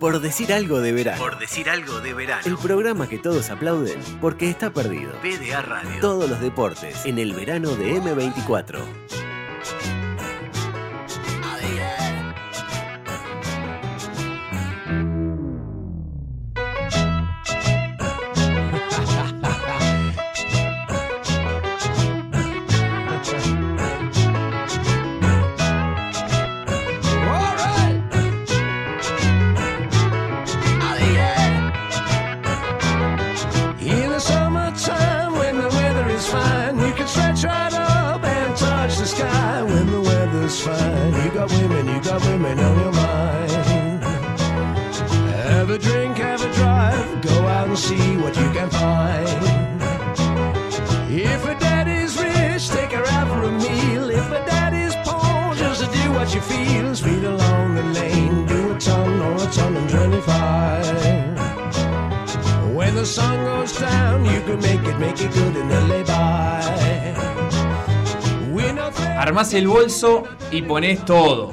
Por decir algo de verano. Por decir algo de verano. El programa que todos aplauden porque está perdido. PDA Radio. Todos los deportes en el verano de M24. El bolso y pones todo.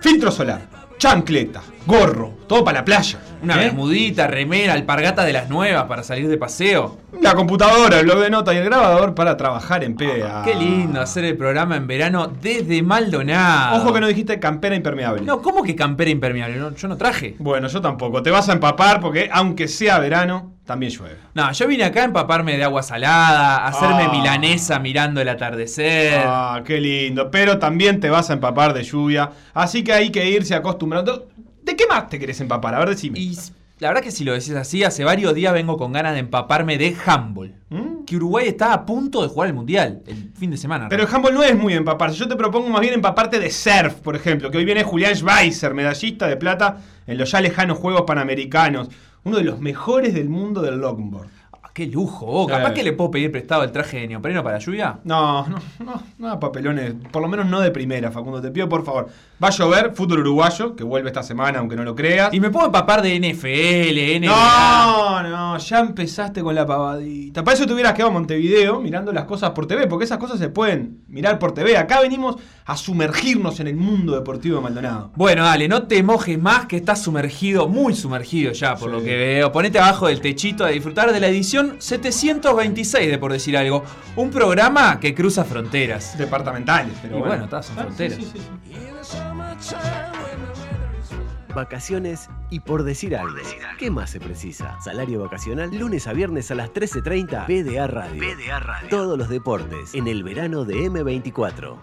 Filtro solar, chancleta, gorro, todo para la playa. Una ¿Eh? bermudita, remera, alpargata de las nuevas para salir de paseo. La computadora, el blog de notas y el grabador para trabajar en PDA. Qué lindo hacer el programa en verano desde Maldonado. Ojo que no dijiste campera impermeable. No, ¿cómo que campera impermeable? No, yo no traje. Bueno, yo tampoco. Te vas a empapar porque, aunque sea verano, también llueve. No, yo vine acá a empaparme de agua salada, a hacerme Ah. milanesa mirando el atardecer. Ah, qué lindo. Pero también te vas a empapar de lluvia. Así que hay que irse acostumbrando. ¿De qué más te querés empapar? A ver, decime. Y la verdad que si lo decís así, hace varios días vengo con ganas de empaparme de handball. ¿Mm? Que Uruguay está a punto de jugar el mundial el fin de semana. Pero el handball no es muy empaparse. Yo te propongo más bien empaparte de surf, por ejemplo. Que hoy viene Julián Schweizer, medallista de plata en los ya lejanos Juegos Panamericanos. Uno de los mejores del mundo del longboard. Qué lujo. oh, capaz que le puedo pedir prestado el traje de neopreno para lluvia. No, no, no, no, papelones. Por lo menos no de primera, Facundo. Te pido por favor. Va a llover, fútbol uruguayo, que vuelve esta semana, aunque no lo creas. Y me puedo empapar de NFL, NBA. No, no, ya empezaste con la pavadita. Para eso te hubieras quedado en Montevideo mirando las cosas por TV, porque esas cosas se pueden mirar por TV. Acá venimos a sumergirnos en el mundo deportivo de Maldonado. Bueno, dale, no te mojes más que estás sumergido, muy sumergido ya, por Sí. lo que veo. Ponete abajo del techito a disfrutar de la edición 726 de Por Decir Algo. Un programa que cruza fronteras. Departamentales, pero Y bueno. bueno, estás en Ah, fronteras. sí, sí, sí. Vacaciones y por decir algo. ¿Qué más se precisa? Salario vacacional lunes a viernes a las 13.30 PDA Radio. PDA Radio. Todos los deportes en el verano de M24.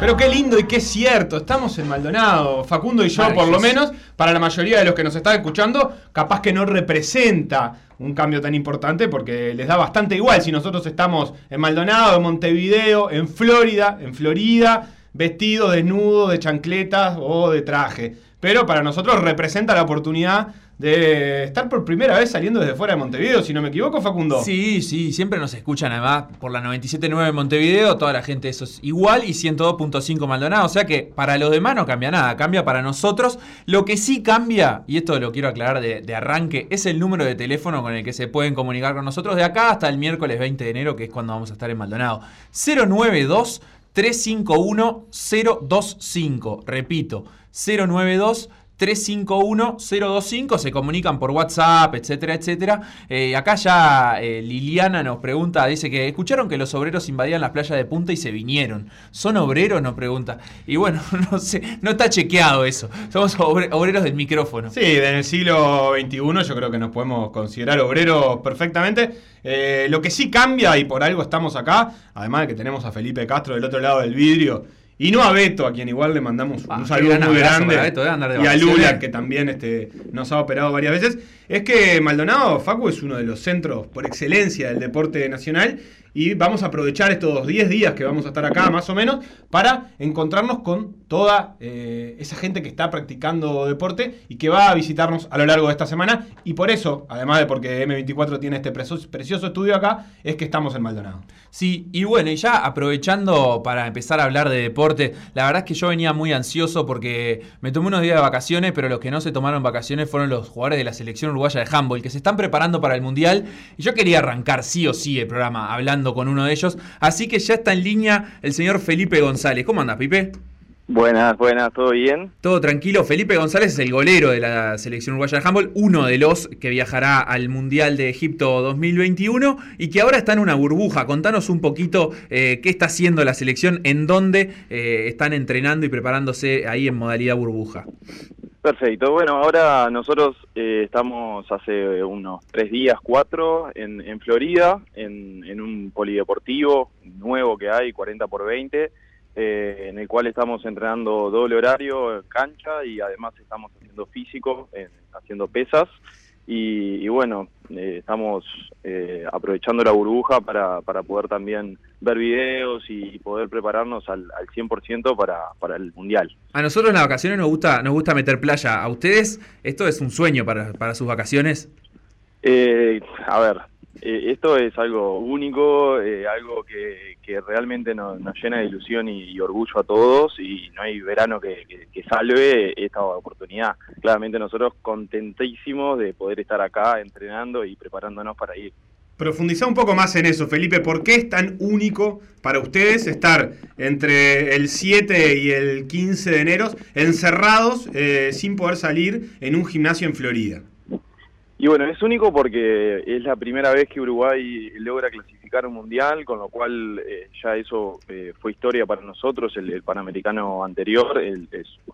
Pero qué lindo y qué cierto. Estamos en Maldonado, Facundo y yo, por lo menos, para la mayoría de los que nos están escuchando, capaz que no representa un cambio tan importante porque les da bastante igual si nosotros estamos en Maldonado, en Montevideo, en Florida, en Florida, vestido desnudo, de chancletas o de traje. Pero para nosotros representa la oportunidad de estar por primera vez saliendo desde fuera de Montevideo, si no me equivoco, Facundo. Sí, sí, siempre nos escuchan además por la 97.9 de Montevideo, toda la gente eso es igual y 102.5 Maldonado, o sea que para los demás no cambia nada, cambia para nosotros. Lo que sí cambia, y esto lo quiero aclarar de, de arranque, es el número de teléfono con el que se pueden comunicar con nosotros de acá hasta el miércoles 20 de enero, que es cuando vamos a estar en Maldonado. 092 351 025, repito, 092 351-025, se comunican por WhatsApp, etcétera, etcétera. Eh, acá ya eh, Liliana nos pregunta, dice que escucharon que los obreros invadían las playas de Punta y se vinieron. ¿Son obreros? Nos pregunta. Y bueno, no sé, no está chequeado eso. Somos obre- obreros del micrófono. Sí, en el siglo XXI yo creo que nos podemos considerar obreros perfectamente. Eh, lo que sí cambia, y por algo estamos acá, además de que tenemos a Felipe Castro del otro lado del vidrio, y no a Beto, a quien igual le mandamos Ah, un saludo muy grande, Beto, y a. Lula, que también este, nos ha operado varias veces, es que Maldonado, Facu, es uno de los centros por excelencia del deporte nacional, y vamos a aprovechar estos 10 días que vamos a estar acá, más o menos, para encontrarnos con toda eh, esa gente que está practicando deporte y que va a visitarnos a lo largo de esta semana. Y por eso, además de porque M24 tiene este precioso estudio acá, es que estamos en Maldonado. Sí, y bueno, y ya aprovechando para empezar a hablar de deporte, la verdad es que yo venía muy ansioso porque me tomé unos días de vacaciones, pero los que no se tomaron vacaciones fueron los jugadores de la selección uruguaya de handball, que se están preparando para el Mundial, y yo quería arrancar sí o sí el programa hablando con uno de ellos, así que ya está en línea el señor Felipe González. ¿Cómo andas, Pipe? Buenas, buenas, ¿todo bien? Todo tranquilo. Felipe González es el golero de la selección uruguaya de handball, uno de los que viajará al Mundial de Egipto 2021 y que ahora está en una burbuja. Contanos un poquito eh, qué está haciendo la selección, en dónde eh, están entrenando y preparándose ahí en modalidad burbuja. Perfecto, bueno, ahora nosotros eh, estamos hace unos tres días, cuatro, en, Florida, en, un polideportivo nuevo que hay, 40 por 20 eh, en el cual estamos entrenando doble horario cancha y además estamos haciendo físico, haciendo pesas. Y, bueno, eh, estamos eh, aprovechando la burbuja para, para poder también ver videos y poder prepararnos al, al 100% para, para el Mundial. A nosotros en las vacaciones nos gusta, nos gusta meter playa. ¿A ustedes esto es un sueño para, para sus vacaciones? a ver, eh, esto es algo único, eh, algo que, realmente nos, llena de ilusión y, orgullo a todos y no hay verano que, que, salve esta oportunidad. Claramente nosotros contentísimos de poder estar acá entrenando y preparándonos para ir. Profundiza un poco más en eso, Felipe. ¿Por qué es tan único para ustedes estar entre el 7 y el 15 de enero encerrados eh, sin poder salir en un gimnasio en Florida? Y bueno, es único porque es la primera vez que Uruguay logra clasificar un mundial, con lo cual eh, ya eso eh, fue historia para nosotros, el, panamericano anterior, el,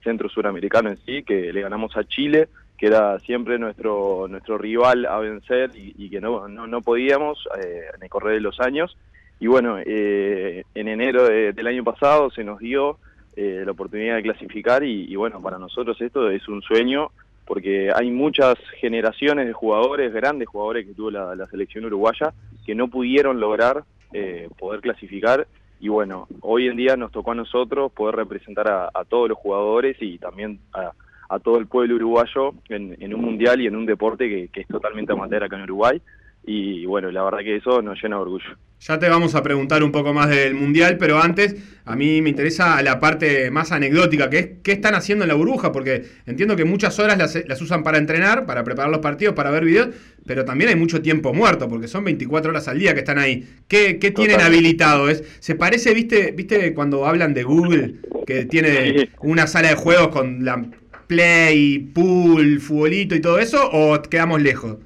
centro suramericano en sí, que le ganamos a Chile, que era siempre nuestro nuestro rival a vencer y, que no, no, podíamos eh, en el correr de los años. Y bueno, en enero del año pasado se nos dio la oportunidad de clasificar y bueno, para nosotros esto es un sueño porque hay muchas generaciones de jugadores, grandes jugadores que tuvo la, selección uruguaya, que no pudieron lograr eh, poder clasificar. Y bueno, hoy en día nos tocó a nosotros poder representar a, todos los jugadores y también a, todo el pueblo uruguayo en, un mundial y en un deporte que, que es totalmente amateur acá en Uruguay y bueno, la verdad que eso nos llena de orgullo. Ya te vamos a preguntar un poco más del Mundial, pero antes a mí me interesa la parte más anecdótica, que es qué están haciendo en la burbuja, porque entiendo que muchas horas las, usan para entrenar, para preparar los partidos, para ver videos, pero también hay mucho tiempo muerto, porque son 24 horas al día que están ahí. ¿Qué, qué tienen habilitado? ¿Es, ¿Se parece, viste, viste cuando hablan de Google, que tiene una sala de juegos con la Play, Pool, futbolito y todo eso, o quedamos lejos?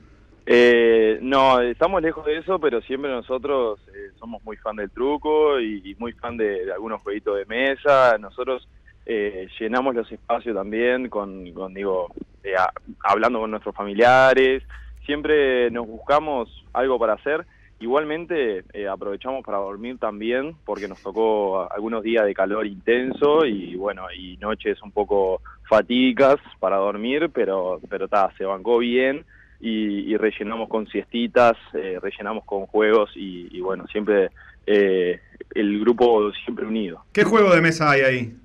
Eh, no, estamos lejos de eso, pero siempre nosotros eh, somos muy fan del truco y, muy fan de, algunos jueguitos de mesa. Nosotros eh, llenamos los espacios también con, digo, eh, hablando con nuestros familiares. Siempre nos buscamos algo para hacer. Igualmente aprovechamos para dormir también porque nos tocó algunos días de calor intenso y bueno, y noches un poco fatídicas para dormir, pero pero ta, se bancó bien y, rellenamos con siestitas, eh, rellenamos con juegos y, bueno, siempre eh, el grupo siempre unido. ¿Qué juego de mesa hay ahí?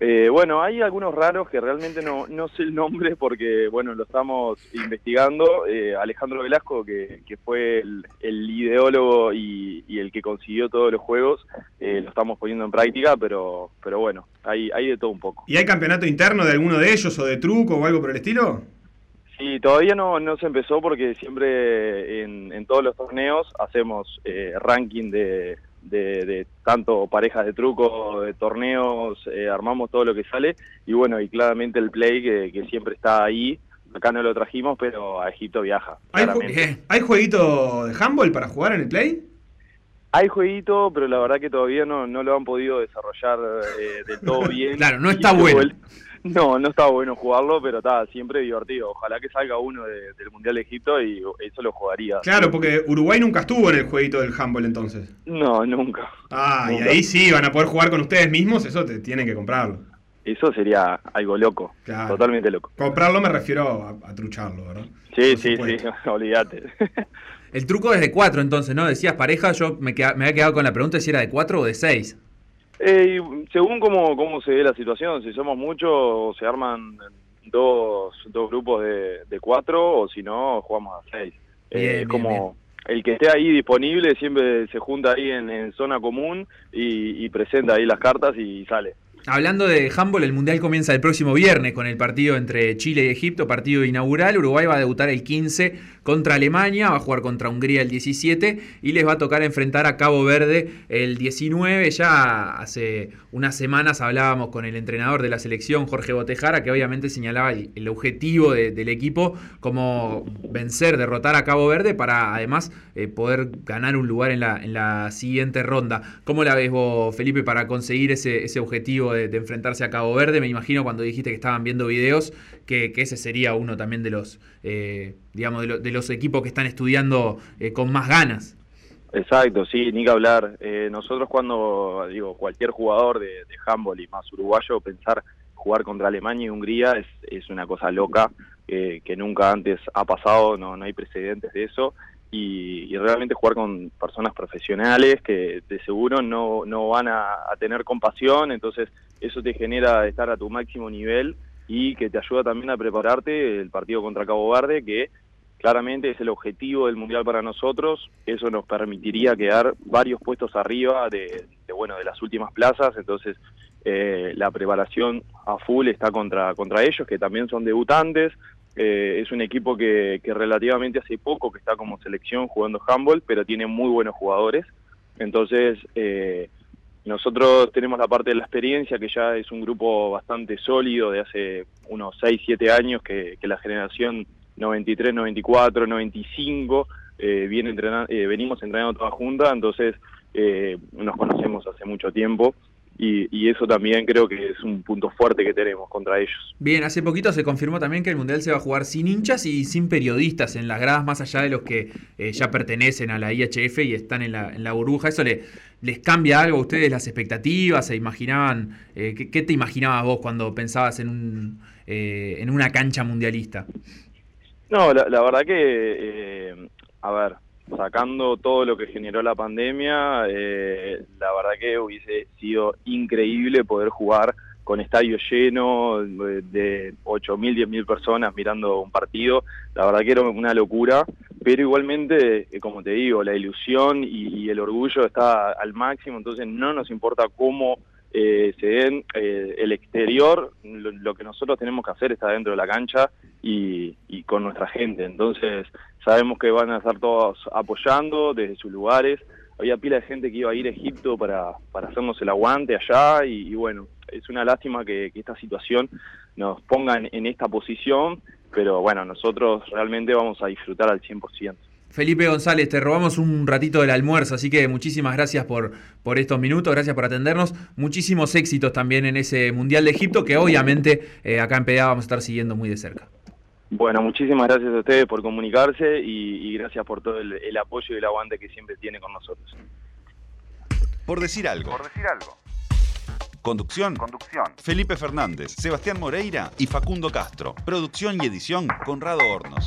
Eh, bueno, hay algunos raros que realmente no, no sé el nombre porque, bueno, lo estamos investigando. Alejandro Velasco, que, que fue el, ideólogo y, y, el que consiguió todos los juegos, lo estamos poniendo en práctica, pero, pero bueno, hay, hay de todo un poco. ¿Y hay campeonato interno de alguno de ellos o de truco o algo por el estilo? Sí, todavía no, no se empezó porque siempre en, todos los torneos hacemos eh, ranking de, de, tanto parejas de truco, de torneos, eh, armamos todo lo que sale y bueno, y claramente el play que, siempre está ahí. Acá no lo trajimos, pero a Egipto viaja. ¿Hay, ¿Hay jueguito de handball para jugar en el play? Hay jueguito, pero la verdad que todavía no, no lo han podido desarrollar eh, del todo bien. claro, no está bueno. No, no estaba bueno jugarlo, pero está siempre divertido. Ojalá que salga uno del Mundial de Egipto y eso lo jugaría. Claro, porque Uruguay nunca estuvo en el jueguito del handball entonces. No, nunca. Ah, y ahí sí van a poder jugar con ustedes mismos, eso te tienen que comprarlo. Eso sería algo loco, totalmente loco. Comprarlo me refiero a, trucharlo, ¿verdad? Sí, sí, sí, olvídate. El truco es de cuatro entonces, ¿no? Decías pareja, yo me, me había quedado con la pregunta si era de cuatro o de seis. Eh, según cómo, cómo se ve la situación, si somos muchos, se arman dos, dos grupos de, de cuatro o si no, jugamos a seis. Eh, como el que esté ahí disponible siempre se junta ahí en, zona común y, presenta ahí las cartas y sale. Hablando de handball, el Mundial comienza el próximo viernes con el partido entre Chile y Egipto, partido inaugural. Uruguay va a debutar el 15 contra Alemania, va a jugar contra Hungría el 17 y les va a tocar enfrentar a Cabo Verde el 19. Ya hace unas semanas hablábamos con el entrenador de la selección, Jorge Botejara, que obviamente señalaba el, objetivo de- del equipo como vencer, derrotar a Cabo Verde para además eh, poder ganar un lugar en la, en la siguiente ronda. ¿Cómo la ves vos, Felipe, para conseguir ese, ese objetivo de enfrentarse a Cabo Verde? Me imagino cuando dijiste que estaban viendo videos que, ese sería uno también de los, eh, digamos, de, de los equipos que están estudiando eh, con más ganas. Exacto, sí, ni que hablar. Eh, nosotros cuando, digo, cualquier jugador de, de y más uruguayo, pensar jugar contra Alemania y Hungría es, es una cosa loca eh, que nunca antes ha pasado, no, no hay precedentes de eso. Y, y realmente jugar con personas profesionales que de seguro no, no van a, a tener compasión, entonces eso te genera estar a tu máximo nivel y que te ayuda también a prepararte el partido contra Cabo Verde, que claramente es el objetivo del mundial para nosotros. Eso nos permitiría quedar varios puestos arriba de, de, bueno de las últimas plazas. Entonces eh, la preparación a full está contra contra ellos que también son debutantes eh, es un equipo que, que relativamente hace poco que está como selección jugando handball pero tiene muy buenos jugadores. Entonces eh, nosotros tenemos la parte de la experiencia, que ya es un grupo bastante sólido de hace unos 6, 7 años, que, que la generación 93, 94, 95 eh, viene entrena- eh, venimos entrenando toda junta, entonces eh, nos conocemos hace mucho tiempo y, y eso también creo que es un punto fuerte que tenemos contra ellos. Bien, hace poquito se confirmó también que el Mundial se va a jugar sin hinchas y sin periodistas en las gradas, más allá de los que eh, ya pertenecen a la IHF y están en la, en la burbuja. ¿Eso le, les cambia algo a ustedes las expectativas? ¿Se imaginaban? eh, ¿qué, qué te imaginabas vos cuando pensabas en, un, eh, en una cancha mundialista? No, la, la verdad que, eh, a ver, sacando todo lo que generó la pandemia, eh, la verdad que hubiese sido increíble poder jugar con estadio lleno de de 8.000, 10.000 personas mirando un partido. La verdad que era una locura, pero igualmente, eh, como te digo, la ilusión y el orgullo está al máximo, entonces no nos importa cómo eh, se den eh, el exterior, lo, que nosotros tenemos que hacer está dentro de la cancha y, y con nuestra gente. Entonces sabemos que van a estar todos apoyando desde sus lugares. Había pila de gente que iba a ir a Egipto para, para hacernos el aguante allá y, bueno, es una lástima que, esta situación nos ponga en, en esta posición, pero bueno, nosotros realmente vamos a disfrutar al 100%. Felipe González, te robamos un ratito del almuerzo, así que muchísimas gracias por, por estos minutos, gracias por atendernos. Muchísimos éxitos también en ese Mundial de Egipto que obviamente eh, acá en PDA vamos a estar siguiendo muy de cerca. Bueno, muchísimas gracias a ustedes por comunicarse y, y gracias por todo el, el apoyo y el aguante que siempre tiene con nosotros. Por decir algo. Por decir algo. Conducción. Conducción. Felipe Fernández, Sebastián Moreira y Facundo Castro. Producción y edición Conrado Hornos.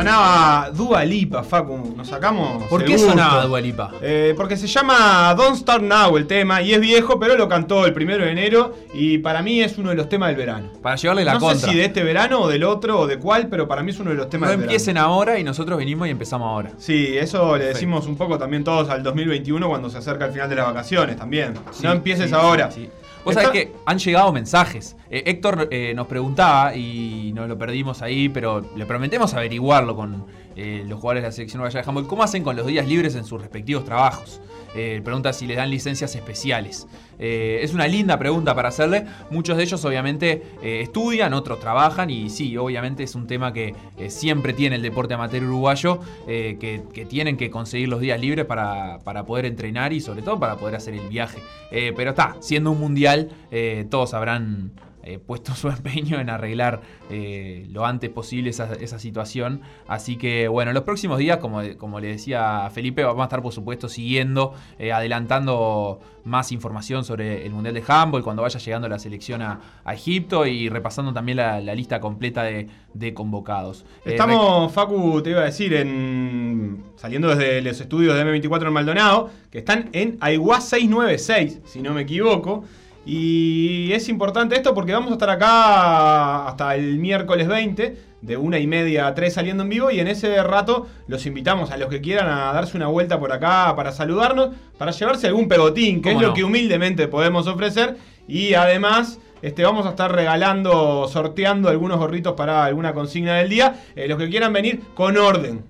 Sonaba Dua Lipa, Facu. Nos sacamos. ¿Por qué gusto. sonaba Dua Lipa? Eh, porque se llama Don't Start Now el tema y es viejo, pero lo cantó el primero de enero y para mí es uno de los temas del verano. Para llevarle la no contra. sé si de este verano o del otro o de cuál, pero para mí es uno de los No temas del empiecen verano. ahora y nosotros venimos y empezamos ahora. Sí, eso le decimos un poco también todos al 2021 cuando se acerca el final de las vacaciones también. Sí, no empieces sí, ahora. sí. Vos sabés que han llegado mensajes. Eh, Héctor eh, nos preguntaba y nos lo perdimos ahí, pero le prometemos averiguarlo con eh, los jugadores de la selección uruguaya de handball. ¿Cómo hacen con los días libres en sus respectivos trabajos? Eh, pregunta si les dan licencias especiales. Eh, es una linda pregunta para hacerle. Muchos de ellos obviamente eh, estudian, otros trabajan y sí, obviamente es un tema que siempre tiene el deporte amateur uruguayo, que, tienen que conseguir los días libres para, para poder entrenar y sobre todo para poder hacer el viaje. Pero está, siendo un mundial, todos habrán eh, puesto su empeño en arreglar eh, lo antes posible esa, esa situación. Así que bueno, en los próximos días, como, como le decía Felipe, vamos a estar por supuesto siguiendo, eh, adelantando más información sobre el Mundial de Handball cuando vaya llegando la selección a, a Egipto y repasando también la, la lista completa de, de convocados. Eh, Estamos, Facu, te iba a decir, en saliendo desde los estudios de M24 en Maldonado, que están en Aiguá 696, si no me equivoco. Y es importante esto porque vamos a estar acá hasta el miércoles 20, de una y media a 3 saliendo en vivo. Y en ese rato los invitamos a los que quieran a darse una vuelta por acá para saludarnos, para llevarse algún pegotín, que es ¿Cómo lo que humildemente podemos ofrecer. Y además. Este, vamos a estar regalando, sorteando algunos gorritos para alguna consigna del día. Eh, los que quieran venir con orden.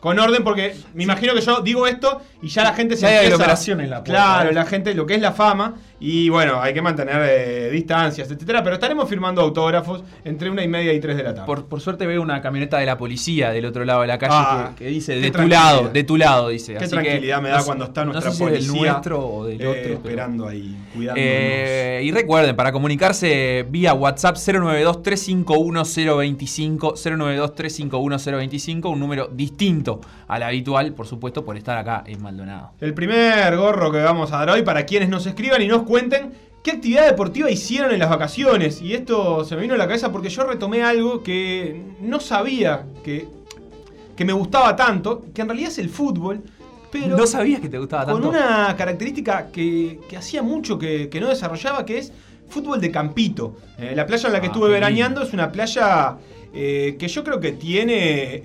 Con orden, porque me imagino que yo digo esto y ya la gente se Ya hay empieza... aglomeración en la puerta, Claro, ¿eh? la gente, lo que es la fama. Y bueno, hay que mantener eh, distancias, etcétera. Pero estaremos firmando autógrafos entre una y media y tres de la tarde. Por, por suerte veo una camioneta de la policía del otro lado de la calle Ah, que, que dice de tu lado, de tu lado, dice. Qué Así que tranquilidad me da cuando está no nuestra sé si es policía. del nuestro o del eh, otro. pero- esperando ahí, cuidándonos. Eh, y recuerden, para comunicarse vía WhatsApp 092-351-025, 092-351-025, un número distinto al habitual, por supuesto, por estar acá en Maldonado. El primer gorro que vamos a dar hoy para quienes nos escriban y nos cuenten qué actividad deportiva hicieron en las vacaciones. Y esto se me vino a la cabeza porque yo retomé algo que no sabía que, que me gustaba tanto, que en realidad es el fútbol, pero no sabías que te gustaba con tanto. una característica que, que hacía mucho que, que no desarrollaba, que es fútbol de campito. Eh, la playa en la que Ah, estuve veraneando es una playa eh, que yo creo que tiene eh,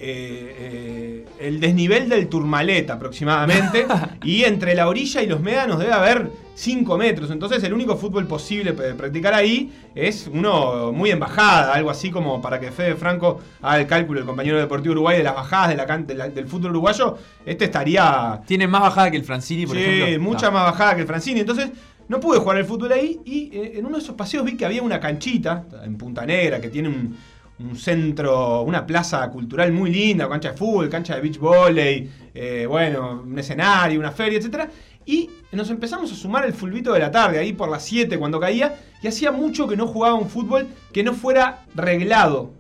el desnivel del Turmalet aproximadamente. y entre la orilla y los médanos debe haber 5 metros. Entonces el único fútbol posible de practicar ahí es uno muy en bajada, algo así como para que Fede Franco haga el cálculo, el compañero deportivo uruguay, de las bajadas de la can- de la- del fútbol uruguayo. Este estaría Tiene más bajada que el Francini, por sí, ejemplo. mucha No. más bajada que el Francini. Entonces, no pude jugar el fútbol ahí. Y eh, en uno de esos paseos vi que había una canchita en Punta Negra que tiene un, un centro, una plaza cultural muy linda, cancha de fútbol, cancha de beach volley, eh, bueno, un escenario, una feria, etcétera. Y nos empezamos a sumar el fulbito de la tarde, ahí por las 7 cuando caía, y hacía mucho que no jugaba un fútbol que no fuera reglado.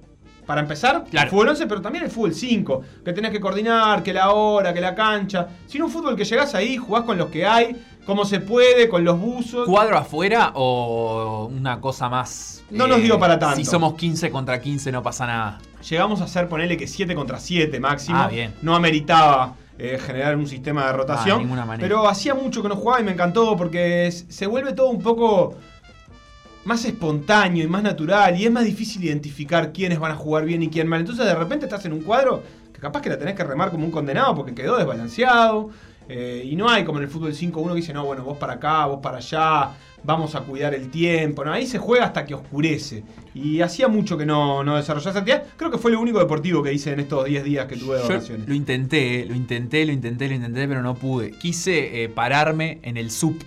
Para empezar, Claro. el fútbol 11, pero también el fútbol 5, que tenés que coordinar, que la hora, que la cancha. Sino un fútbol que llegás ahí, jugás con los que hay, como se puede, con los buzos. ¿Cuadro afuera o una cosa más? eh, No nos dio para tanto. Si somos 15 contra 15 no pasa nada. Llegamos a hacer, ponele que 7 contra 7 máximo. Ah, bien. No ameritaba eh, generar un sistema de rotación. Ah, de ninguna manera. Pero hacía mucho que no jugaba y me encantó porque se vuelve todo un poco más espontáneo y más natural y es más difícil identificar quiénes van a jugar bien y quién mal. Entonces de repente estás en un cuadro que capaz que la tenés que remar como un condenado porque quedó desbalanceado. Eh, y no hay como en el fútbol 5-1 que dice, no, bueno, vos para acá, vos para allá, vamos a cuidar el tiempo. No, ahí se juega hasta que oscurece. Y hacía mucho que no, no desarrollaba esa actividad. Creo que fue lo único deportivo que hice en estos 10 días que tuve de vacaciones. lo intenté, lo intenté, lo intenté, lo intenté, pero no pude. Quise eh, pararme en el SUP.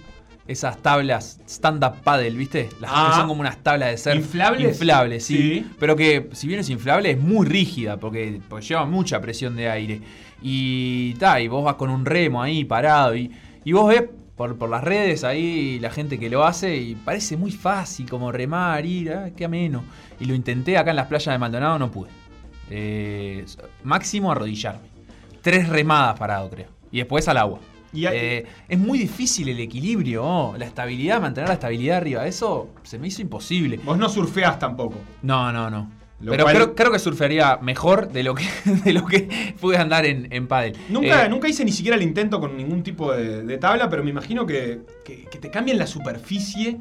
Esas tablas stand-up paddle, ¿viste? Las Ah. que son como unas tablas de surf. ¿Inflables? Inflables, sí. Sí. Pero que, si bien es inflable, es muy rígida porque, porque lleva mucha presión de aire. Y ta, y vos vas con un remo ahí parado y, y vos ves por, por las redes ahí la gente que lo hace y parece muy fácil como remar, ir, ah, qué ameno. Y lo intenté acá en las playas de Maldonado, no pude. Eh, máximo arrodillarme. Tres remadas parado, creo. Y después al agua. Y hay- Eh, es muy difícil el equilibrio, oh, la estabilidad, mantener la estabilidad arriba. Eso se me hizo imposible. Vos no surfeás tampoco. No, no, no. Lo Pero cual- creo, creo que surfearía mejor de lo que, de lo que pude andar en, en pádel. Nunca, Eh, nunca hice ni siquiera el intento con ningún tipo de, de tabla, pero me imagino que, que- que te cambien la superficie.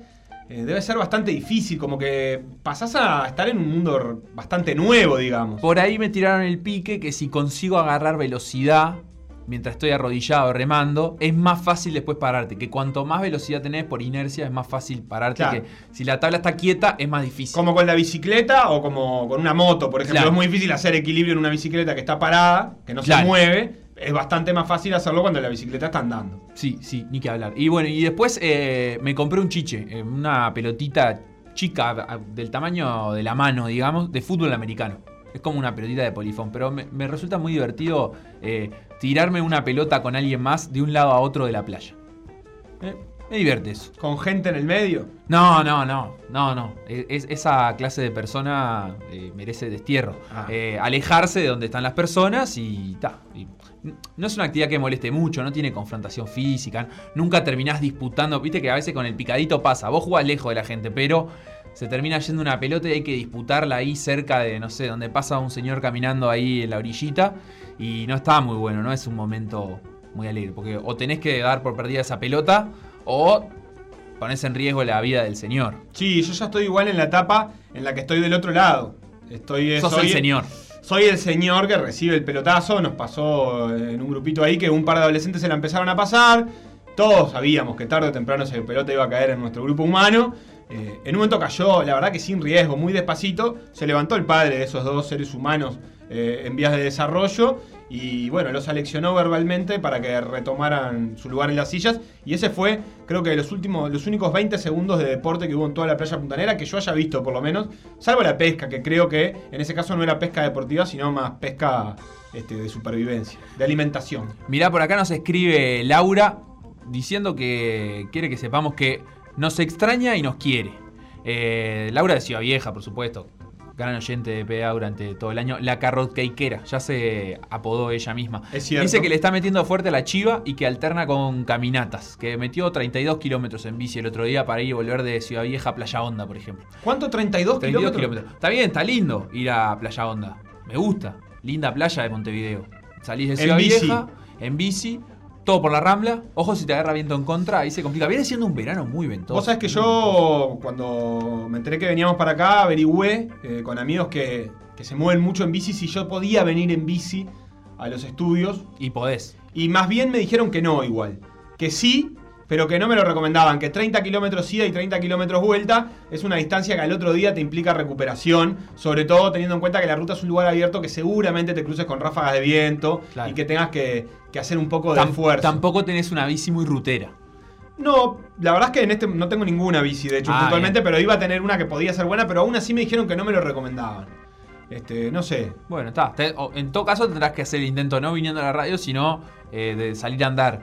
eh, debe ser bastante difícil, como que pasás a estar en un mundo bastante nuevo, digamos. Por ahí me tiraron el pique que si consigo agarrar velocidad mientras estoy arrodillado remando, es más fácil después pararte. Que cuanto más velocidad tenés por inercia, es más fácil pararte. Claro. Que si la tabla está quieta, es más difícil. Como con la bicicleta o como con una moto, por ejemplo. Claro. Es muy difícil hacer equilibrio en una bicicleta que está parada, que no se mueve. Es bastante más fácil hacerlo cuando la bicicleta está andando. Sí, sí, ni que hablar. Y bueno, y después eh, me compré un chiche, eh, una pelotita chica, del tamaño de la mano, digamos, de fútbol americano. Es como una pelotita de polifón, pero me, me resulta muy divertido eh, tirarme una pelota con alguien más de un lado a otro de la playa. Eh, me divierte eso. Con gente en el medio. No, no, no, no, no. Es- esa clase de persona eh, merece destierro. Ah. Eh, alejarse de donde están las personas y ta. y no es una actividad que moleste mucho, no tiene confrontación física. Nunca terminás disputando. Viste que a veces con el picadito pasa. Vos jugás lejos de la gente, pero se termina yendo una pelota y hay que disputarla ahí cerca de, no sé, donde pasa un señor caminando ahí en la orillita. Y no está muy bueno, no es un momento muy alegre. Porque o tenés que dar por perdida esa pelota o pones en riesgo la vida del señor. Sí, yo ya estoy igual en la etapa en la que estoy del otro lado. Estoy, eh, Sos soy- el señor. Soy el señor que recibe el pelotazo. Nos pasó en un grupito ahí que un par de adolescentes se la empezaron a pasar. Todos sabíamos que tarde o temprano ese pelota iba a caer en nuestro grupo humano. Eh, en un momento cayó, la verdad que sin riesgo, muy despacito. Se levantó el padre de esos dos seres humanos eh, en vías de desarrollo. Y bueno, los aleccionó verbalmente para que retomaran su lugar en las sillas. Y ese fue, creo que los últimos, los únicos 20 segundos de deporte que hubo en toda la playa puntanera, que yo haya visto por lo menos, salvo la pesca, que creo que en ese caso no era pesca deportiva, sino más pesca este, de supervivencia, de alimentación. Mirá, por acá nos escribe Laura diciendo que quiere que sepamos que nos extraña y nos quiere. Eh, Laura de Ciudad Vieja, por supuesto. Gran oyente de PA durante todo el año. La carrotcakeera, ya se apodó ella misma. Es. Dice que le está metiendo fuerte a la chiva y que alterna con caminatas. Que metió 32 kilómetros en bici el otro día para ir y volver de Ciudad Vieja a Playa Honda, por ejemplo. ¿Cuánto? ¿32, 32 kilómetros? Está bien, está lindo ir a Playa Honda. Me gusta. Linda playa de Montevideo. Salís de Ciudad. Vieja, en bici, todo por la rambla. Ojo si te agarra viento en contra, ahí se complica. Viene siendo un verano muy ventoso. Vos sabés que yo, cuando me enteré que veníamos para acá, averigüé eh, con amigos que, que se mueven mucho en bici si yo podía venir en bici a los estudios. Y podés. Y más bien me dijeron que no, igual. Que sí, pero que no me lo recomendaban. Que 30 kilómetros ida y 30 kilómetros vuelta es una distancia que al otro día te implica recuperación. Sobre todo teniendo en cuenta que la ruta es un lugar abierto que seguramente te cruces con ráfagas de viento Claro. y que tengas que, que hacer un poco de esfuerzo. Tampoco tenés una bici muy rutera. No, la verdad es que en este no tengo ninguna bici, de hecho, Ah, puntualmente, bien. pero iba a tener una que podía ser buena, pero aún así me dijeron que no me lo recomendaban. Este, no sé. Bueno, está. En todo caso tendrás que hacer el intento no viniendo a la radio, sino eh, de salir a andar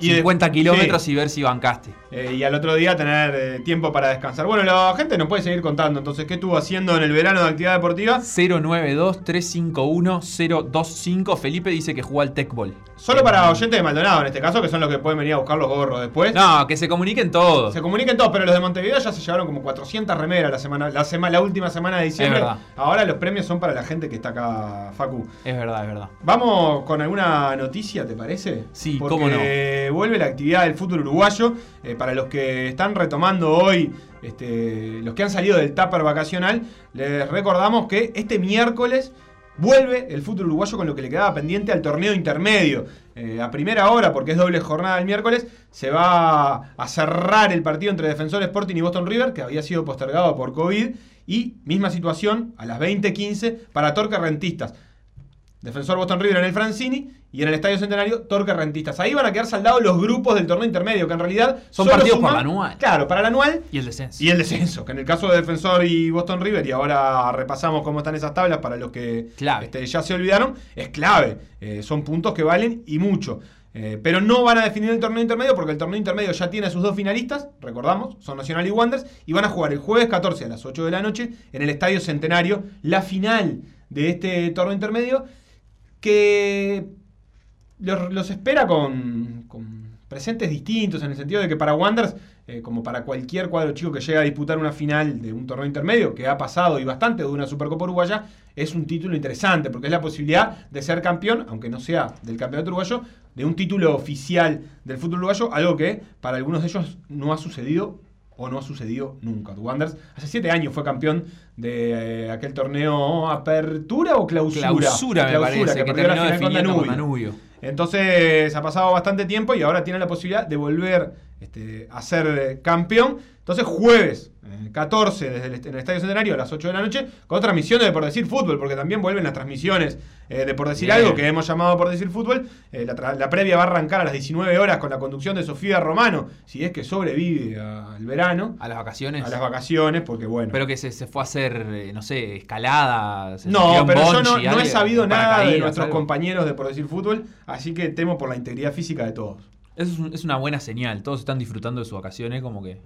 Y de- 50 kilómetros sí. y ver si bancaste. Eh, y al otro día tener eh, tiempo para descansar. Bueno, la gente nos puede seguir contando entonces qué estuvo haciendo en el verano de actividad deportiva. 092-351-025. Felipe dice que jugó al Tecball. Solo para oyentes de Maldonado en este caso, que son los que pueden venir a buscar los gorros después. No, que se comuniquen todos. Se comuniquen todos, pero los de Montevideo ya se llevaron como 400 remeras la semana, la sema- la última semana de diciembre. Es verdad. Ahora los premios son para la gente que está acá, Facu. Es verdad, es verdad. Vamos con alguna noticia, ¿te parece? Sí, Porque cómo no. vuelve la actividad del fútbol uruguayo. Eh, para los que están retomando hoy, este, los que han salido del tupper vacacional, les recordamos que este miércoles vuelve el fútbol uruguayo con lo que le quedaba pendiente al torneo intermedio. Eh, a primera hora, porque es doble jornada el miércoles, se va a cerrar el partido entre Defensor Sporting y Boston River, que había sido postergado por COVID. Y misma situación a las 20.15 para Torque Rentistas. Defensor Boston River en el Francini y en el Estadio Centenario Torque Rentistas. Ahí van a quedar saldados los grupos del torneo intermedio, que en realidad Son partidos suman- la anual. Claro, para el anual Y el descenso. y el descenso, que en el caso de Defensor y Boston River, y ahora repasamos cómo están esas tablas para los que Clave. este, ya se olvidaron, es clave. Eh, son puntos que valen y mucho. Eh, pero no van a definir el torneo intermedio porque el torneo intermedio ya tiene a sus dos finalistas, recordamos, son Nacional y Wanderers, y van a jugar el jueves 14 a las 8 de la noche en el Estadio Centenario, la final de este torneo intermedio, que los, los espera con, con presentes distintos, en el sentido de que para Wanderers eh, como para cualquier cuadro chico que llega a disputar una final de un torneo intermedio, que ha pasado y bastante de una Supercopa Uruguaya, es un título interesante, porque es la posibilidad de ser campeón, aunque no sea del campeonato uruguayo, de un título oficial del fútbol uruguayo, algo que para algunos de ellos no ha sucedido o no ha sucedido nunca. Wanderers hace siete años fue campeón de eh, aquel torneo Apertura o Clausura. Clausura, me parece, que, perdió la final con Danubio. Danubio. Entonces ha pasado bastante tiempo y ahora tiene la posibilidad de volver este, a ser eh, campeón. Entonces jueves eh, 14 desde el, en el Estadio Centenario a las 8 de la noche con transmisiones de Por Decir Fútbol, porque también vuelven las transmisiones eh, de Por Decir Bien. Algo que hemos llamado Por Decir Fútbol. Eh, la, previa va a arrancar a las 19 horas con la conducción de Sofía Romano, si es que sobrevive al verano, A las vacaciones. a las vacaciones, porque bueno. Pero que se, se fue a hacer, no sé, escalada. se No, pero yo no, he sabido nada de nuestros algo. compañeros de Por Decir Fútbol, así que temo por la integridad física de todos. Eso es, un- es una buena señal. Todos están disfrutando de sus vacaciones, como que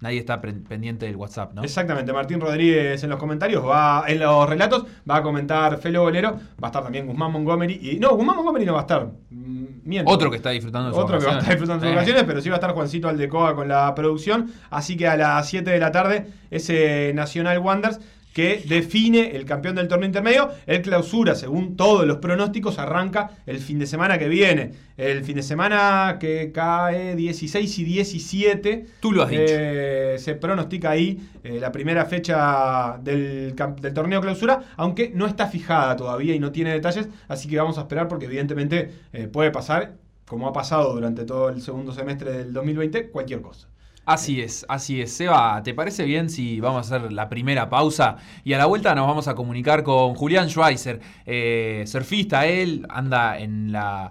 nadie está pendiente del WhatsApp, ¿no? Exactamente, Martín Rodríguez en los comentarios va, en los relatos, va a comentar Felo Bolero, va a estar también Guzmán Montgomery. Y, no, Guzmán Montgomery no va a estar. mm, miento. Otro que está disfrutando de sus Otro que va a estar disfrutando de sus vacaciones, pero sí va a estar Juancito Aldecoa con la producción. Así que a las 7 de la tarde, ese Nacional Wonders que define el campeón del torneo intermedio. El clausura, según todos los pronósticos, arranca el fin de semana que viene. El fin de semana que cae 16 y 17. Tú lo has dicho. Eh, se pronostica ahí eh, la primera fecha del, del torneo clausura, aunque no está fijada todavía y no tiene detalles, así que vamos a esperar porque evidentemente eh, puede pasar, como ha pasado durante todo el segundo semestre del 2020, cualquier cosa. Así es, así es. Seba, ¿te parece bien si vamos a hacer la primera pausa? Y a la vuelta nos vamos a comunicar con Julián Schweizer, eh, surfista. Él anda en la.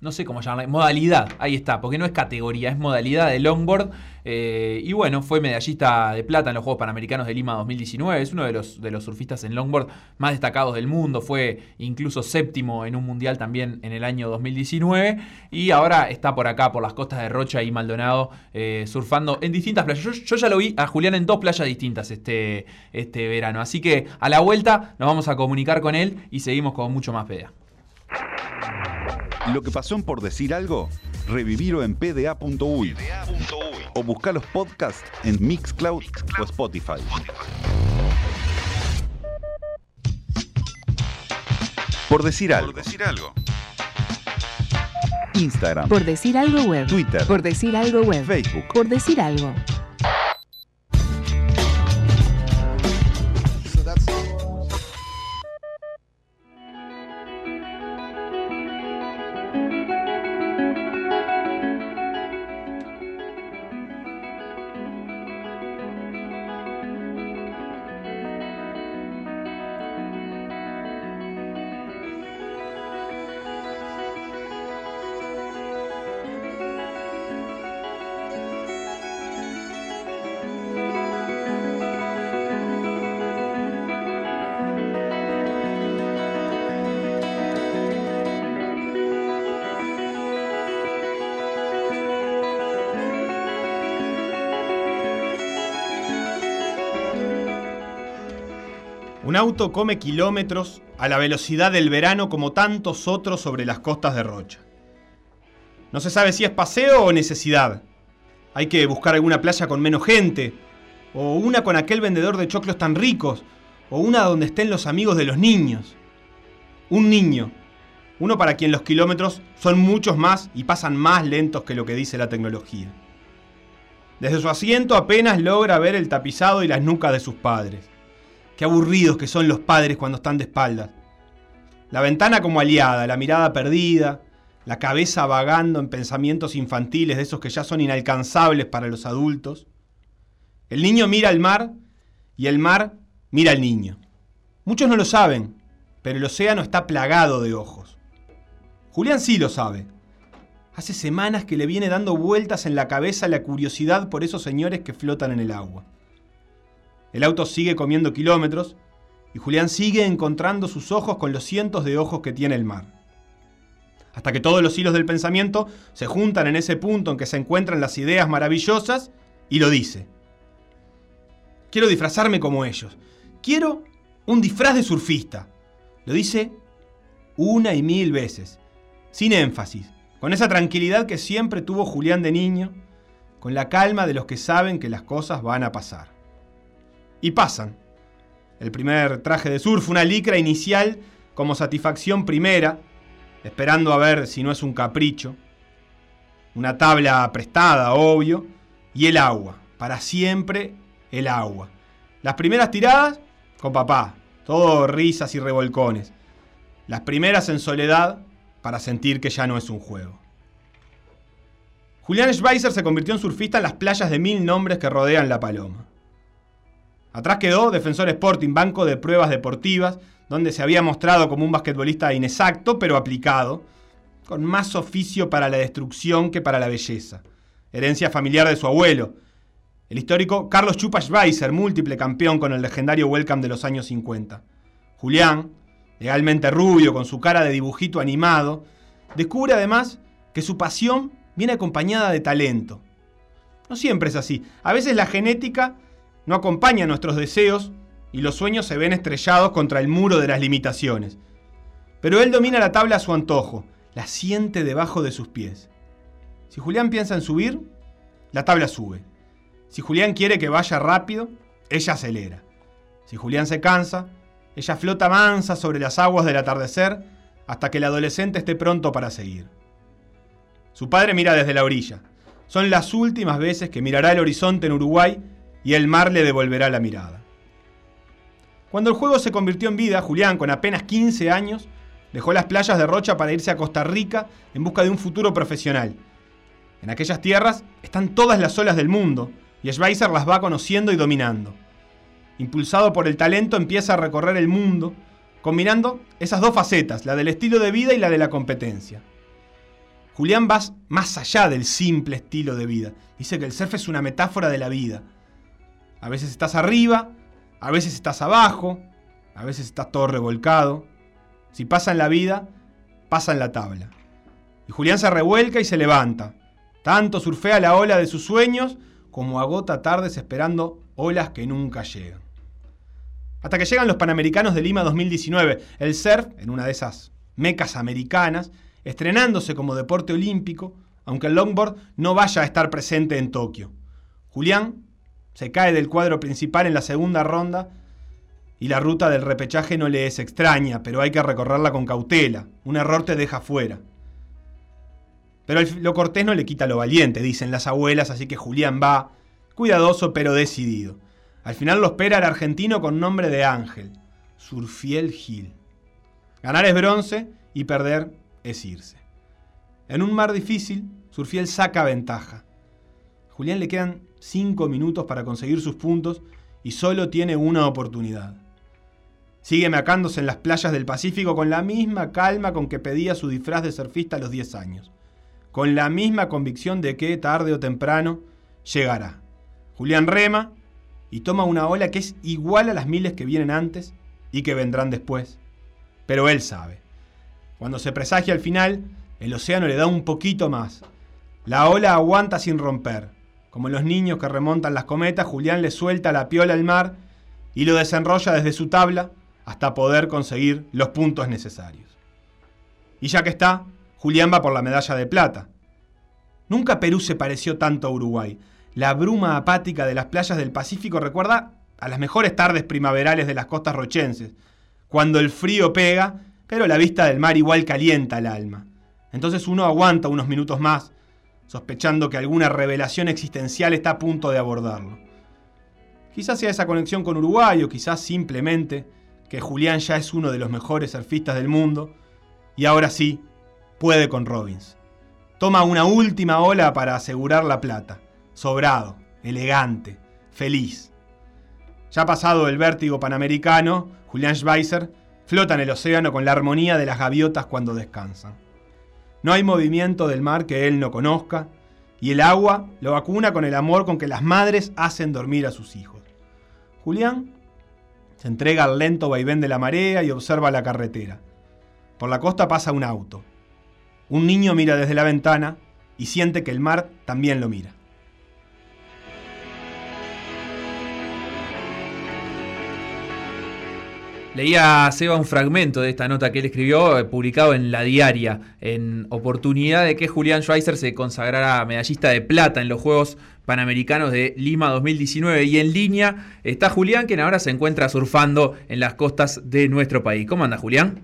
No sé cómo llamarla, modalidad, ahí está, porque no es categoría, es modalidad de longboard. eh, y bueno, fue medallista de plata en los Juegos Panamericanos de Lima 2019. Es uno de los, de los surfistas en longboard más destacados del mundo. Fue incluso séptimo en un mundial también en el año 2019. Y ahora está por acá, por las costas de Rocha y Maldonado, eh, surfando en distintas playas. Yo, ya lo vi a Julián en dos playas distintas este, este verano. Así que a la vuelta nos vamos a comunicar con él y seguimos con mucho más PDA. Lo que pasó en por decir algo, revivirlo en pda.uy o buscar los podcasts en Mixcloud o Spotify. Por decir algo. Instagram, Por decir algo web. Twitter, Por decir algo web. Facebook. Por decir algo. Un auto come kilómetros a la velocidad del verano como tantos otros sobre las costas de Rocha. No se sabe si es paseo o necesidad. Hay que buscar alguna playa con menos gente, o una con aquel vendedor de choclos tan ricos, o una donde estén los amigos de los niños. Un niño, uno para quien los kilómetros son muchos más y pasan más lentos que lo que dice la tecnología. Desde su asiento apenas logra ver el tapizado y las nucas de sus padres. Qué aburridos que son los padres cuando están de espaldas. La ventana como aliada, la mirada perdida, la cabeza vagando en pensamientos infantiles de esos que ya son inalcanzables para los adultos. El niño mira al mar y el mar mira al niño. Muchos no lo saben, pero el océano está plagado de ojos. Julián sí lo sabe. Hace semanas que le viene dando vueltas en la cabeza la curiosidad por esos señores que flotan en el agua. El auto sigue comiendo kilómetros y Julián sigue encontrando sus ojos con los cientos de ojos que tiene el mar. Hasta que todos los hilos del pensamiento se juntan en ese punto en que se encuentran las ideas maravillosas y lo dice. Quiero disfrazarme como ellos. Quiero un disfraz de surfista. Lo dice una y mil veces, sin énfasis, con esa tranquilidad que siempre tuvo Julián de niño, con la calma de los que saben que las cosas van a pasar. Y pasan. El primer traje de surf, una licra inicial como satisfacción primera, esperando a ver si no es un capricho. Una tabla prestada, obvio, y el agua, para siempre el agua. Las primeras tiradas con papá, todo risas y revolcones. Las primeras en soledad para sentir que ya no es un juego. Julián Schweizer se convirtió en surfista en las playas de mil nombres que rodean La Paloma. Atrás quedó Defensor Sporting, banco de pruebas deportivas, donde se había mostrado como un basquetbolista inexacto, pero aplicado, con más oficio para la destrucción que para la belleza. Herencia familiar de su abuelo, el histórico Carlos Chupa Schweizer, múltiple campeón con el legendario Welcome de los años 50. Julián, legalmente rubio, con su cara de dibujito animado, descubre además que su pasión viene acompañada de talento. No siempre es así. A veces la genética no acompaña nuestros deseos y los sueños se ven estrellados contra el muro de las limitaciones. Pero él domina la tabla a su antojo, la siente debajo de sus pies. Si Julián piensa en subir, la tabla sube. Si Julián quiere que vaya rápido, ella acelera. Si Julián se cansa, ella flota mansa sobre las aguas del atardecer hasta que el adolescente esté pronto para seguir. Su padre mira desde la orilla. Son las últimas veces que mirará el horizonte en Uruguay y el mar le devolverá la mirada. Cuando el juego se convirtió en vida, Julián, con apenas 15 años, dejó las playas de Rocha para irse a Costa Rica en busca de un futuro profesional. En aquellas tierras están todas las olas del mundo y Schweizer las va conociendo y dominando. Impulsado por el talento, empieza a recorrer el mundo, combinando esas dos facetas, la del estilo de vida y la de la competencia. Julián va más allá del simple estilo de vida. Dice que el surf es una metáfora de la vida. A veces estás arriba, a veces estás abajo, a veces estás todo revolcado. Si pasa en la vida, pasa en la tabla. Y Julián se revuelca y se levanta. Tanto surfea la ola de sus sueños como agota tardes esperando olas que nunca llegan. Hasta que llegan los Panamericanos de Lima 2019, el surf, en una de esas mecas americanas, estrenándose como deporte olímpico, aunque el longboard no vaya a estar presente en Tokio. Julián se cae del cuadro principal en la segunda ronda y la ruta del repechaje no le es extraña, pero hay que recorrerla con cautela. Un error te deja fuera. Pero lo cortés no le quita lo valiente, dicen las abuelas, así que Julián va, cuidadoso pero decidido. Al final lo espera el argentino con nombre de Ángel, Surfiel Gil. Ganar es bronce y perder es irse. En un mar difícil, Surfiel saca ventaja. Julián le quedan 5 minutos para conseguir sus puntos y solo tiene una oportunidad. Sigue macándose en las playas del Pacífico con la misma calma con que pedía su disfraz de surfista a los 10 años. Con la misma convicción de que tarde o temprano llegará. Julián rema y toma una ola que es igual a las miles que vienen antes y que vendrán después. Pero él sabe. Cuando se presagia al final, el océano le da un poquito más. La ola aguanta sin romper. Como los niños que remontan las cometas, Julián le suelta la piola al mar y lo desenrolla desde su tabla hasta poder conseguir los puntos necesarios. Y ya que está, Julián va por la medalla de plata. Nunca Perú se pareció tanto a Uruguay. La bruma apática de las playas del Pacífico recuerda a las mejores tardes primaverales de las costas rochenses, cuando el frío pega, pero la vista del mar igual calienta el alma. Entonces uno aguanta unos minutos más, sospechando que alguna revelación existencial está a punto de abordarlo. Quizás sea esa conexión con Uruguay o quizás simplemente que Julián ya es uno de los mejores surfistas del mundo y ahora sí puede con Robbins. Toma una última ola para asegurar la plata. Sobrado, elegante, feliz. Ya pasado el vértigo panamericano, Julián Schweizer flota en el océano con la armonía de las gaviotas cuando descansan. No hay movimiento del mar que él no conozca, y el agua lo vacuna con el amor con que las madres hacen dormir a sus hijos. Julián se entrega al lento vaivén de la marea y observa la carretera. Por la costa pasa un auto. Un niño mira desde la ventana y siente que el mar también lo mira. Leía a Seba un fragmento de esta nota que él escribió, eh, publicado en La Diaria, en oportunidad de que Julián Schweizer se consagrara medallista de plata en los Juegos Panamericanos de Lima 2019. Y en línea está Julián, quien ahora se encuentra surfando en las costas de nuestro país. ¿Cómo anda, Julián?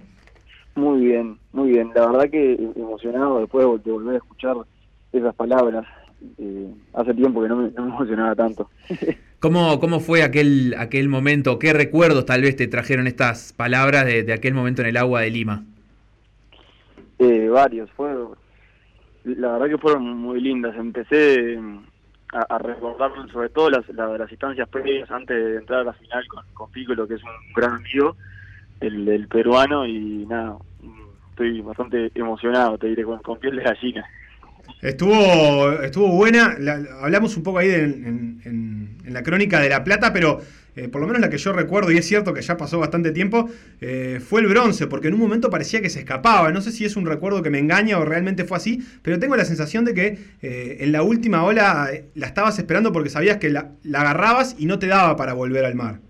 Muy bien, muy bien. La verdad que emocionado después de volver a escuchar esas palabras. Eh, hace tiempo que no me, no me emocionaba tanto. ¿Cómo, cómo fue aquel, aquel momento? ¿Qué recuerdos tal vez te trajeron estas palabras de, de aquel momento en el agua de Lima? Eh, varios, fue, la verdad que fueron muy lindas. Empecé mm, a, a recordar sobre todo las, la- las instancias previas antes de entrar a la final con, con Piccolo, que es un gran amigo, el, peruano, y nada, estoy bastante emocionado, te diré, con, con piel de gallina. Estuvo, estuvo buena. La- hablamos un poco ahí de- en, la crónica de La Plata, pero eh, por lo menos la que yo recuerdo, y es cierto que ya pasó bastante tiempo, eh, fue el bronce, porque en un momento parecía que se escapaba. No sé si es un recuerdo que me engaña o realmente fue así, pero tengo la sensación de que eh, en la última ola la estabas esperando porque sabías que la, la agarrabas y no te daba para volver al mar.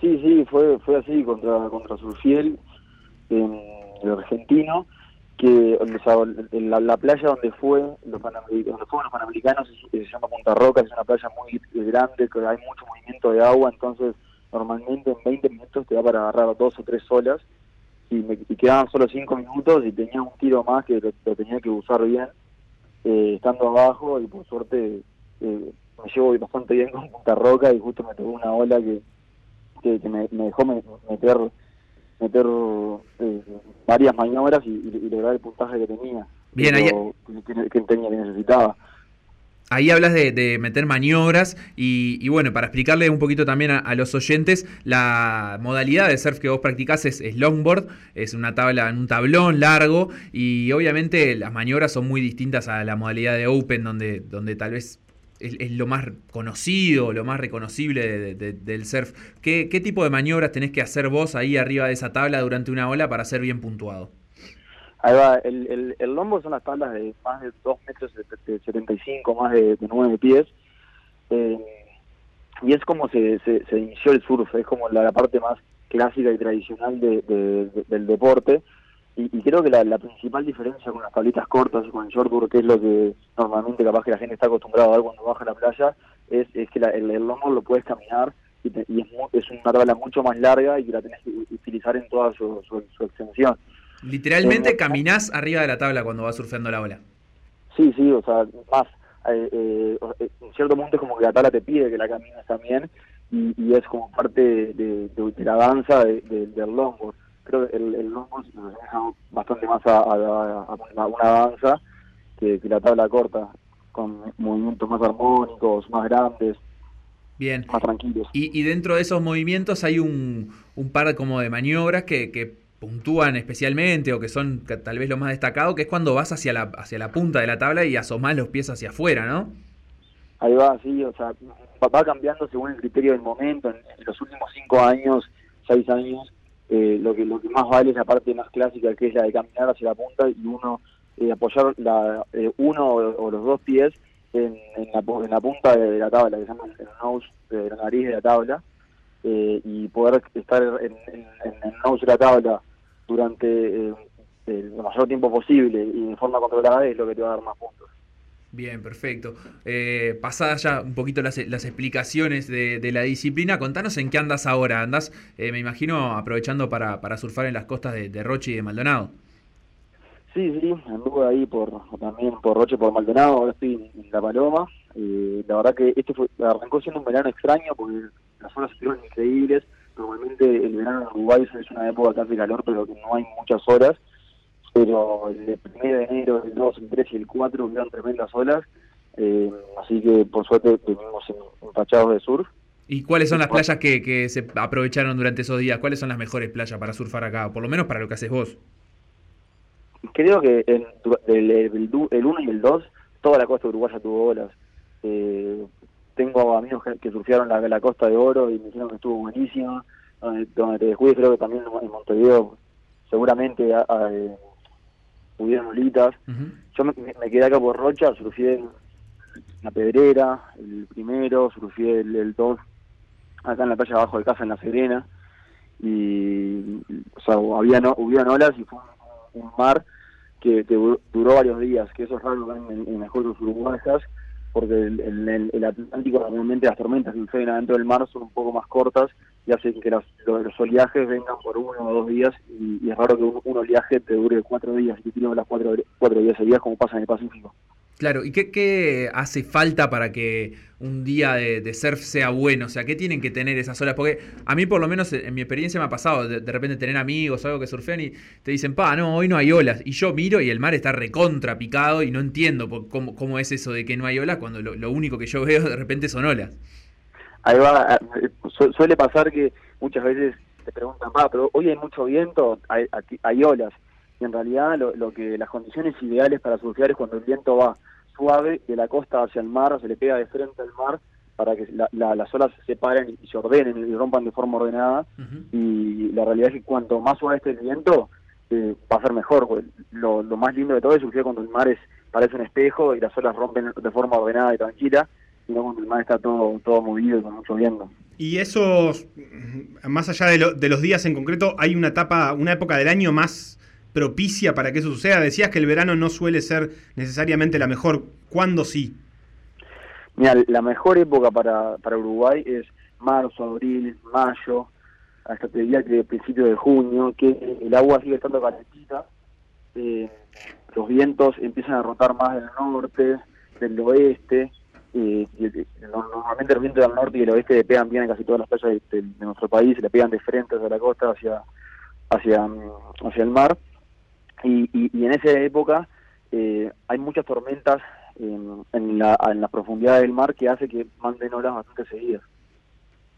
Sí, sí, fue fue así contra contra Surfiel, el argentino, que o la, la playa donde fue los Panameri- donde fueron los panamericanos es- se llama Punta Roca, es una playa muy grande, que hay mucho movimiento de agua, entonces normalmente en 20 minutos te da para agarrar dos o tres olas y me y quedaban solo 5 minutos y tenía un tiro más que lo, tenía que usar bien eh, estando abajo y por suerte eh, me llevo bastante bien con Punta Roca y justo me tocó una ola que que, que me, me dejó me- meter meter eh, varias maniobras y, y- y lograr el puntaje que tenía Bien, ahí- que, tenía que necesitaba. Ahí hablas de, de meter maniobras y, y bueno, para explicarle un poquito también a, a los oyentes, la modalidad de surf que vos practicás es, es longboard, es una tabla, un tablón largo y obviamente las maniobras son muy distintas a la modalidad de open donde, donde tal vez es, lo más conocido, lo más reconocible de- de- del surf. ¿Qué, ¿Qué tipo de maniobras tenés que hacer vos ahí arriba de esa tabla durante una ola para ser bien puntuado? Ahí va, el, el, el lombo son las tablas de más de 2 metros de, de 75, más de, de 9 pies. Eh, y es como se, se, se inició el surf, es como la, la parte más clásica y tradicional de- de- del deporte. Y, y creo que la, la principal diferencia con las tablitas cortas y con el shortboard, que es lo que normalmente capaz que la gente está acostumbrada a ver cuando baja a la playa, es, es que la- el, el longboard lo puedes caminar y, te- y es, es una tabla mucho más larga y que la tenés que utilizar en toda su, su, su extensión. Literalmente Eh, caminás arriba de la tabla cuando vas surfeando la ola. Sí, sí, o sea, más, eh, eh, en cierto punto es como que la tabla te pide que la camines también y, y es como parte de, de- de la danza de- de- del longboard. Creo que el, el longboard se nos deja bastante más a, a- a- a una, una danza que, que la tabla corta, con movimientos más armónicos, más grandes, Bien. más tranquilos. Y, y dentro de esos movimientos hay un, un par como de maniobras que, que puntúan especialmente o que son tal vez lo más destacado, que es cuando vas hacia la, hacia la punta de la tabla y asomás los pies hacia afuera, ¿no? Ahí va, sí, o sea, va cambiando según el criterio del momento. En, en los últimos cinco años, seis años, eh, lo que lo que más vale es la parte más clásica, que es la de caminar hacia la punta y uno eh, apoyar la, eh, uno o, o los dos pies en, en, la, en la punta de la tabla, que se llama el nose, de la nariz de la tabla, eh, y poder estar en, en- en el nose de la tabla durante eh, el mayor tiempo posible y de forma controlada es lo que te va a dar más puntos. Bien, perfecto. Eh, pasadas ya un poquito las, las explicaciones de, de la disciplina, contanos en qué andas ahora. Andás, eh, me imagino, aprovechando para, para surfar en las costas de, de Roche y de Maldonado. Sí, sí, anduve ahí por también por Roche, por Maldonado, ahora estoy en La Paloma. Eh, la verdad que este fue, arrancó siendo un verano extraño porque las horas estuvieron increíbles. Normalmente el verano en Uruguay es una época que hace calor, pero que no hay muchas horas. Pero el 1 de enero, el 2, el 3 y el 4 hubieron tremendas olas. Eh, así que por suerte en- empachados de surf. ¿Y cuáles son las playas que, que se aprovecharon durante esos días? ¿Cuáles son las mejores playas para surfar acá? Por lo menos para lo que haces vos. creo que el, el, du- el 1 y el 2, toda la costa uruguaya tuvo olas. Eh, tengo amigos que, que surfearon la, la costa de Oro y me dijeron que estuvo buenísima. Donde, donde te descuides, creo que también en Montevideo seguramente a- a, hubieron olitas. Yo me, me quedé acá por Rocha, surfeé en la Pedrera, el primero, surfeé el, el 2 acá en la playa abajo de casa en La Serena. y o sea, había no, hubieron olas y fue un, un mar que, que du- duró varios días, que eso es raro en, en las costas uruguayas, porque el, el- el- el Atlántico normalmente las tormentas que suceden adentro del mar son un poco más cortas y hacen que los, los, oleajes vengan por uno o dos días y, es raro que un, un oleaje te dure cuatro días y tiene las cuatro, cuatro días seguidas como pasa en el Pacífico. Claro, ¿y qué, qué hace falta para que un día de, surf sea bueno? O sea, ¿qué tienen que tener esas olas? Porque a mí, por lo menos, en mi experiencia me ha pasado de, de repente tener amigos o algo que surfean y te dicen, pa, no, hoy no hay olas. Y yo miro y el mar está recontra picado y no entiendo por cómo, cómo es eso de que no hay olas cuando lo único que yo veo de repente son olas. Ahí va, su- suele pasar que muchas veces te preguntan, ah, pero hoy hay mucho viento, hay, aquí- hay olas. Y en realidad lo, lo que las condiciones ideales para surfear es cuando el viento va suave de la costa hacia el mar, se le pega de frente al mar para que la- la- las olas se separen y se ordenen y rompan de forma ordenada. Y la realidad es que cuanto más suave esté el viento, eh, va a ser mejor. porque Lo, lo más lindo de todo es surfear cuando el mar es parece un espejo y las olas rompen de forma ordenada y tranquila, y no cuando el mar está todo, todo movido y con mucho viento. Y esos, más allá de, lo- de los días en concreto, hay una etapa, una época del año más propicia para que eso suceda. Decías que el verano no suele ser necesariamente la mejor. ¿Cuándo sí? Mira, la mejor época para, para Uruguay es marzo, abril, mayo, hasta te diría que principio de junio, que el agua sigue estando calentita, eh, los vientos empiezan a rotar más del norte, del oeste, eh, normalmente los vientos del norte y del oeste le pegan bien en casi todas las playas de, de- nuestro país, le pegan de frente hacia la costa, hacia, hacia, mm, hacia el mar, y, y, en esa época eh, hay muchas tormentas en, en, la, en la profundidad del mar que hace que manden olas bastante seguidas.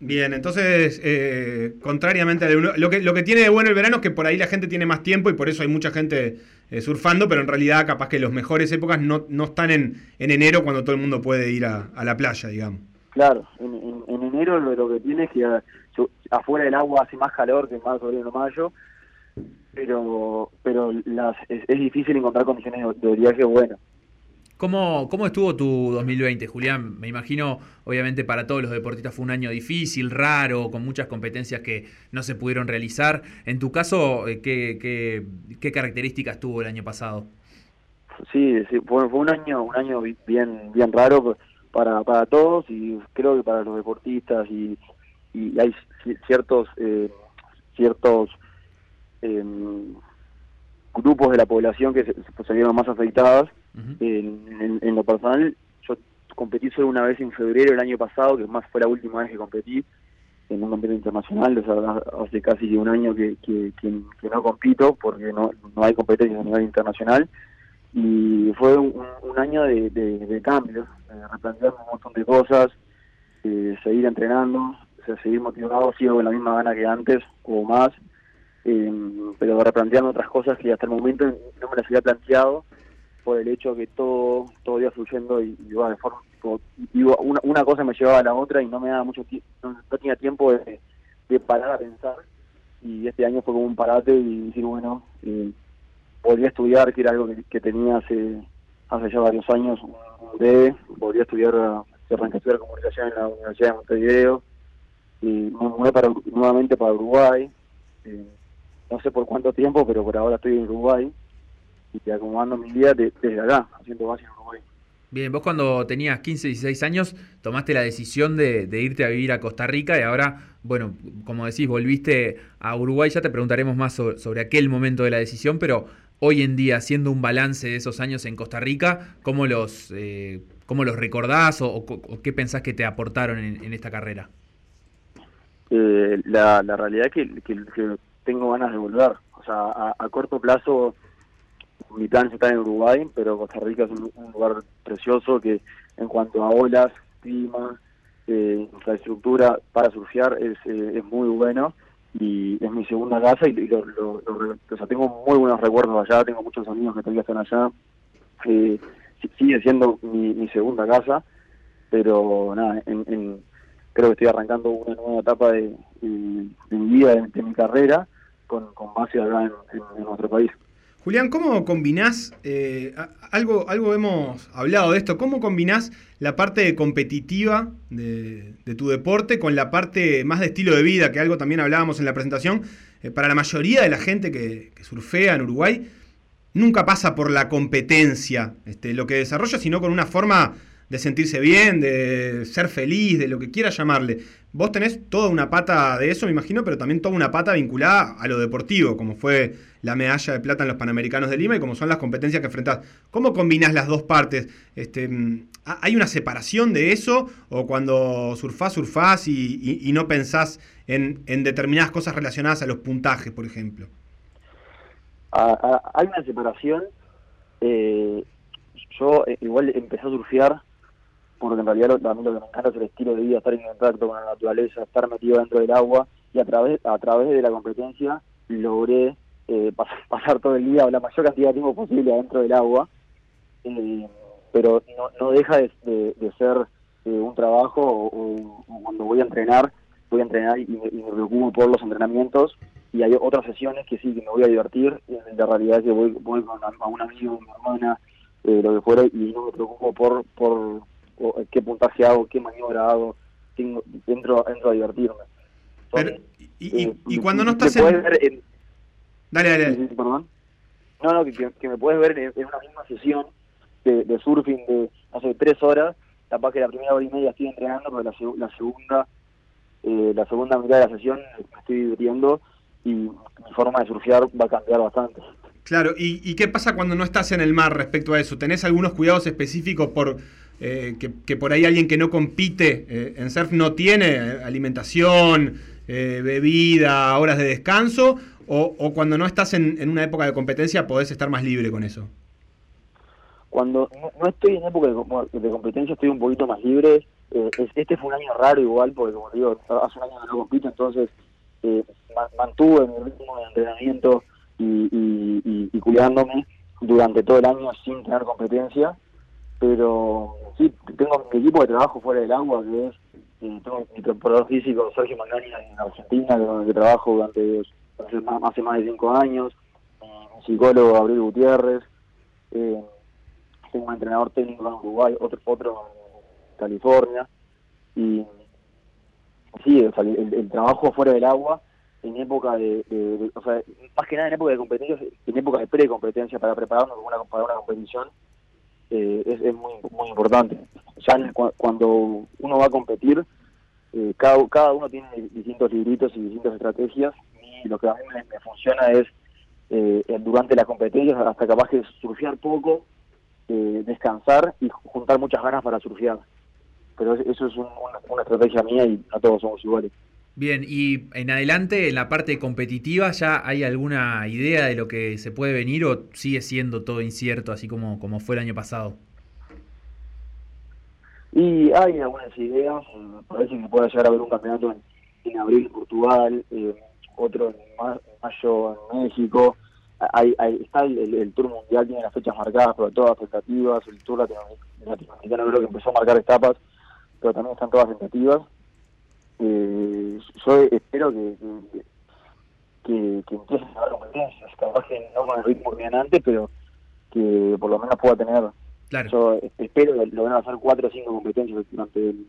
Bien, entonces, eh, contrariamente a lo que, lo que tiene de bueno el verano es que por ahí la gente tiene más tiempo y por eso hay mucha gente eh, surfando, pero en realidad capaz que las mejores épocas no, no están en, en enero cuando todo el mundo puede ir a, a la playa, digamos. Claro, en, en- en enero lo, que tiene es que ah, afuera el agua hace más calor que en marzo, abril o mayo, pero pero las, es, es difícil encontrar condiciones de, de oleaje buenas. ¿Cómo, ¿Cómo estuvo tu 2020, Julián? Me imagino, obviamente, para todos los deportistas fue un año difícil, raro, con muchas competencias que no se pudieron realizar. En tu caso, eh, ¿qué, qué, qué características tuvo el año pasado? Sí, fue, un año un año bi- bien bien raro para para todos y creo que para los deportistas y, y hay ci- ciertos eh, ciertos em, grupos de la población que se, se más afectadas. En, lo personal, yo competí solo una vez en febrero del año pasado, que más fue la última vez que competí en un campeonato internacional, o hace casi un año que, no compito porque no, no hay competencias a nivel internacional. Y fue un, año de, de, de cambios, de replantearme un montón de cosas, seguir entrenando, seguir motivado, sigo con la misma gana que antes o más, eh, pero replanteando otras cosas que hasta el momento no me las había planteado por el hecho que todo todo iba fluyendo y, y iba de forma tipo, iba- una, una cosa me llevaba a la otra y no me daba mucho tiempo no, tenía tiempo de, de parar a pensar. Y este año fue como un parate y decir bueno eh, volví a estudiar que era algo que, tenía hace hace ya varios años un breve volví a estudiar a- arranqué a estudiar comunicación en la Universidad de Montevideo. Y me mudé para, nuevamente para Uruguay. Eh, no sé por cuánto tiempo pero por ahora estoy en Uruguay y acomodando mi vida de- desde acá, haciendo base en Uruguay. Bien, vos cuando tenías 15, 16 años tomaste la decisión de, de irte a vivir a Costa Rica y ahora, bueno, como decís, volviste a Uruguay. Ya te preguntaremos más sobre, sobre aquel momento de la decisión, pero hoy en día, haciendo un balance de esos años en Costa Rica, ¿cómo los, eh, cómo los recordás o, o- o qué pensás que te aportaron en, en esta carrera? Eh, la, la realidad es que, que- que tengo ganas de volver. O sea, a, a corto plazo mi plan es estar en Uruguay, pero Costa Rica es un, un lugar precioso que en cuanto a olas, clima, eh, infraestructura para surfear es, eh, es muy bueno y es mi segunda casa y, lo, lo- lo- o sea, tengo muy buenos recuerdos allá, tengo muchos amigos que todavía están allá. Eh, sigue siendo mi, mi segunda casa, pero nada, en, en- creo que estoy arrancando una nueva etapa de, mi vida, de, mi carrera, con, con base acá en nuestro país. Julián, ¿cómo combinás, eh, algo, algo hemos hablado de esto, cómo combinás la parte competitiva de, tu deporte con la parte más de estilo de vida, que algo también hablábamos en la presentación? Eh, para la mayoría de la gente que, que surfea en Uruguay, nunca pasa por la competencia, este, lo que desarrolla, sino con una forma de sentirse bien, de ser feliz, de lo que quiera llamarle. Vos tenés toda una pata de eso, me imagino, pero también toda una pata vinculada a lo deportivo, como fue la medalla de plata en los Panamericanos de Lima y como son las competencias que enfrentás. ¿Cómo combinás las dos partes? Este, mm, ¿Hay una separación de eso? ¿O cuando surfás, surfás y, y- y no pensás en, en determinadas cosas relacionadas a los puntajes, por ejemplo? hay una separación. eh, yo eh, igual empecé a surfear porque en realidad lo, lo que me encanta es el estilo de vida, estar en contacto con la naturaleza, estar metido dentro del agua y a través a través de la competencia logré eh, pas- pasar todo el día o la mayor cantidad de tiempo posible adentro del agua. Eh, pero no, no deja de, de- de ser eh, un trabajo o, cuando voy a entrenar, voy a entrenar y me, y me preocupo por los entrenamientos y hay otras sesiones que sí, que me voy a divertir, y la realidad es que voy, voy con a, un amigo, mi hermana, eh, lo que fuera, y no me preocupo por, por, por qué puntaje hago, qué maniobra hago, tengo, entro, entro a divertirme. Son, Pero, y, y- eh, y cuando no estás en... Dale, dale, perdón. No, no, que, me puedes ver en, una misma sesión de, de surfing de, sé, tres horas. Capaz que la primera hora y media estoy entrenando, pero la, seg- la segunda eh, la segunda mitad de la sesión me estoy divirtiendo y mi forma de surfear va a cambiar bastante. Claro, ¿y, y qué pasa cuando no estás en el mar respecto a eso? ¿Tenés algunos cuidados específicos por eh, que, que por ahí alguien que no compite eh, en surf no tiene? alimentación, eh, bebida, horas de descanso, o, o cuando no estás en, en una época de competencia podés estar más libre con eso. Cuando no, estoy en época de, de competencia, estoy un poquito más libre. Eh, es- este fue un año raro igual, porque como digo, hace un año que no compito, entonces eh, ma- mantuve mi ritmo de entrenamiento y, y, cuidándome durante todo el año sin tener competencia. Pero sí, tengo mi equipo de trabajo fuera del agua, que es eh, tengo mi preparador físico Sergio Mangani en Argentina, con que trabajo durante hace más, de cinco años, mi psicólogo Gabriel Gutiérrez, eh, tengo un entrenador técnico en Uruguay, otro, otro en California, y sí, el, trabajo fuera del agua, en época de, o sea, más que nada en época de competencias, en época de pre-competencia para prepararnos para una, competición, eh, es, es muy, muy importante. Ya cuando uno va a competir, eh, cada, cada uno tiene distintos libritos y distintas estrategias, y lo que a mí me, me funciona es eh, durante las competencias, hasta capaz que surfear poco, eh, descansar y juntar muchas ganas para surfear. Pero es- eso es un- una, una estrategia mía y no todos somos iguales. Bien, y en adelante, en la parte competitiva, ¿ya hay alguna idea de lo que se puede venir o sigue siendo todo incierto, así como, como fue el año pasado? Y hay algunas ideas, parece que puede llegar a haber un campeonato en, en abril en Portugal, eh, otro en ma- mayo en México. Hay, hay- está el, el- el Tour Mundial, tiene las fechas marcadas, pero todas tentativas. El Tour latinoamer- latinoamericano creo que empezó a marcar etapas, pero también están todas tentativas. Eh, yo espero que, que, que, que empiecen a haber competencias, capaz que no con el ritmo que tenían antes, pero que por lo menos pueda tener Claro. yo espero lograr hacer cuatro o cinco competencias durante el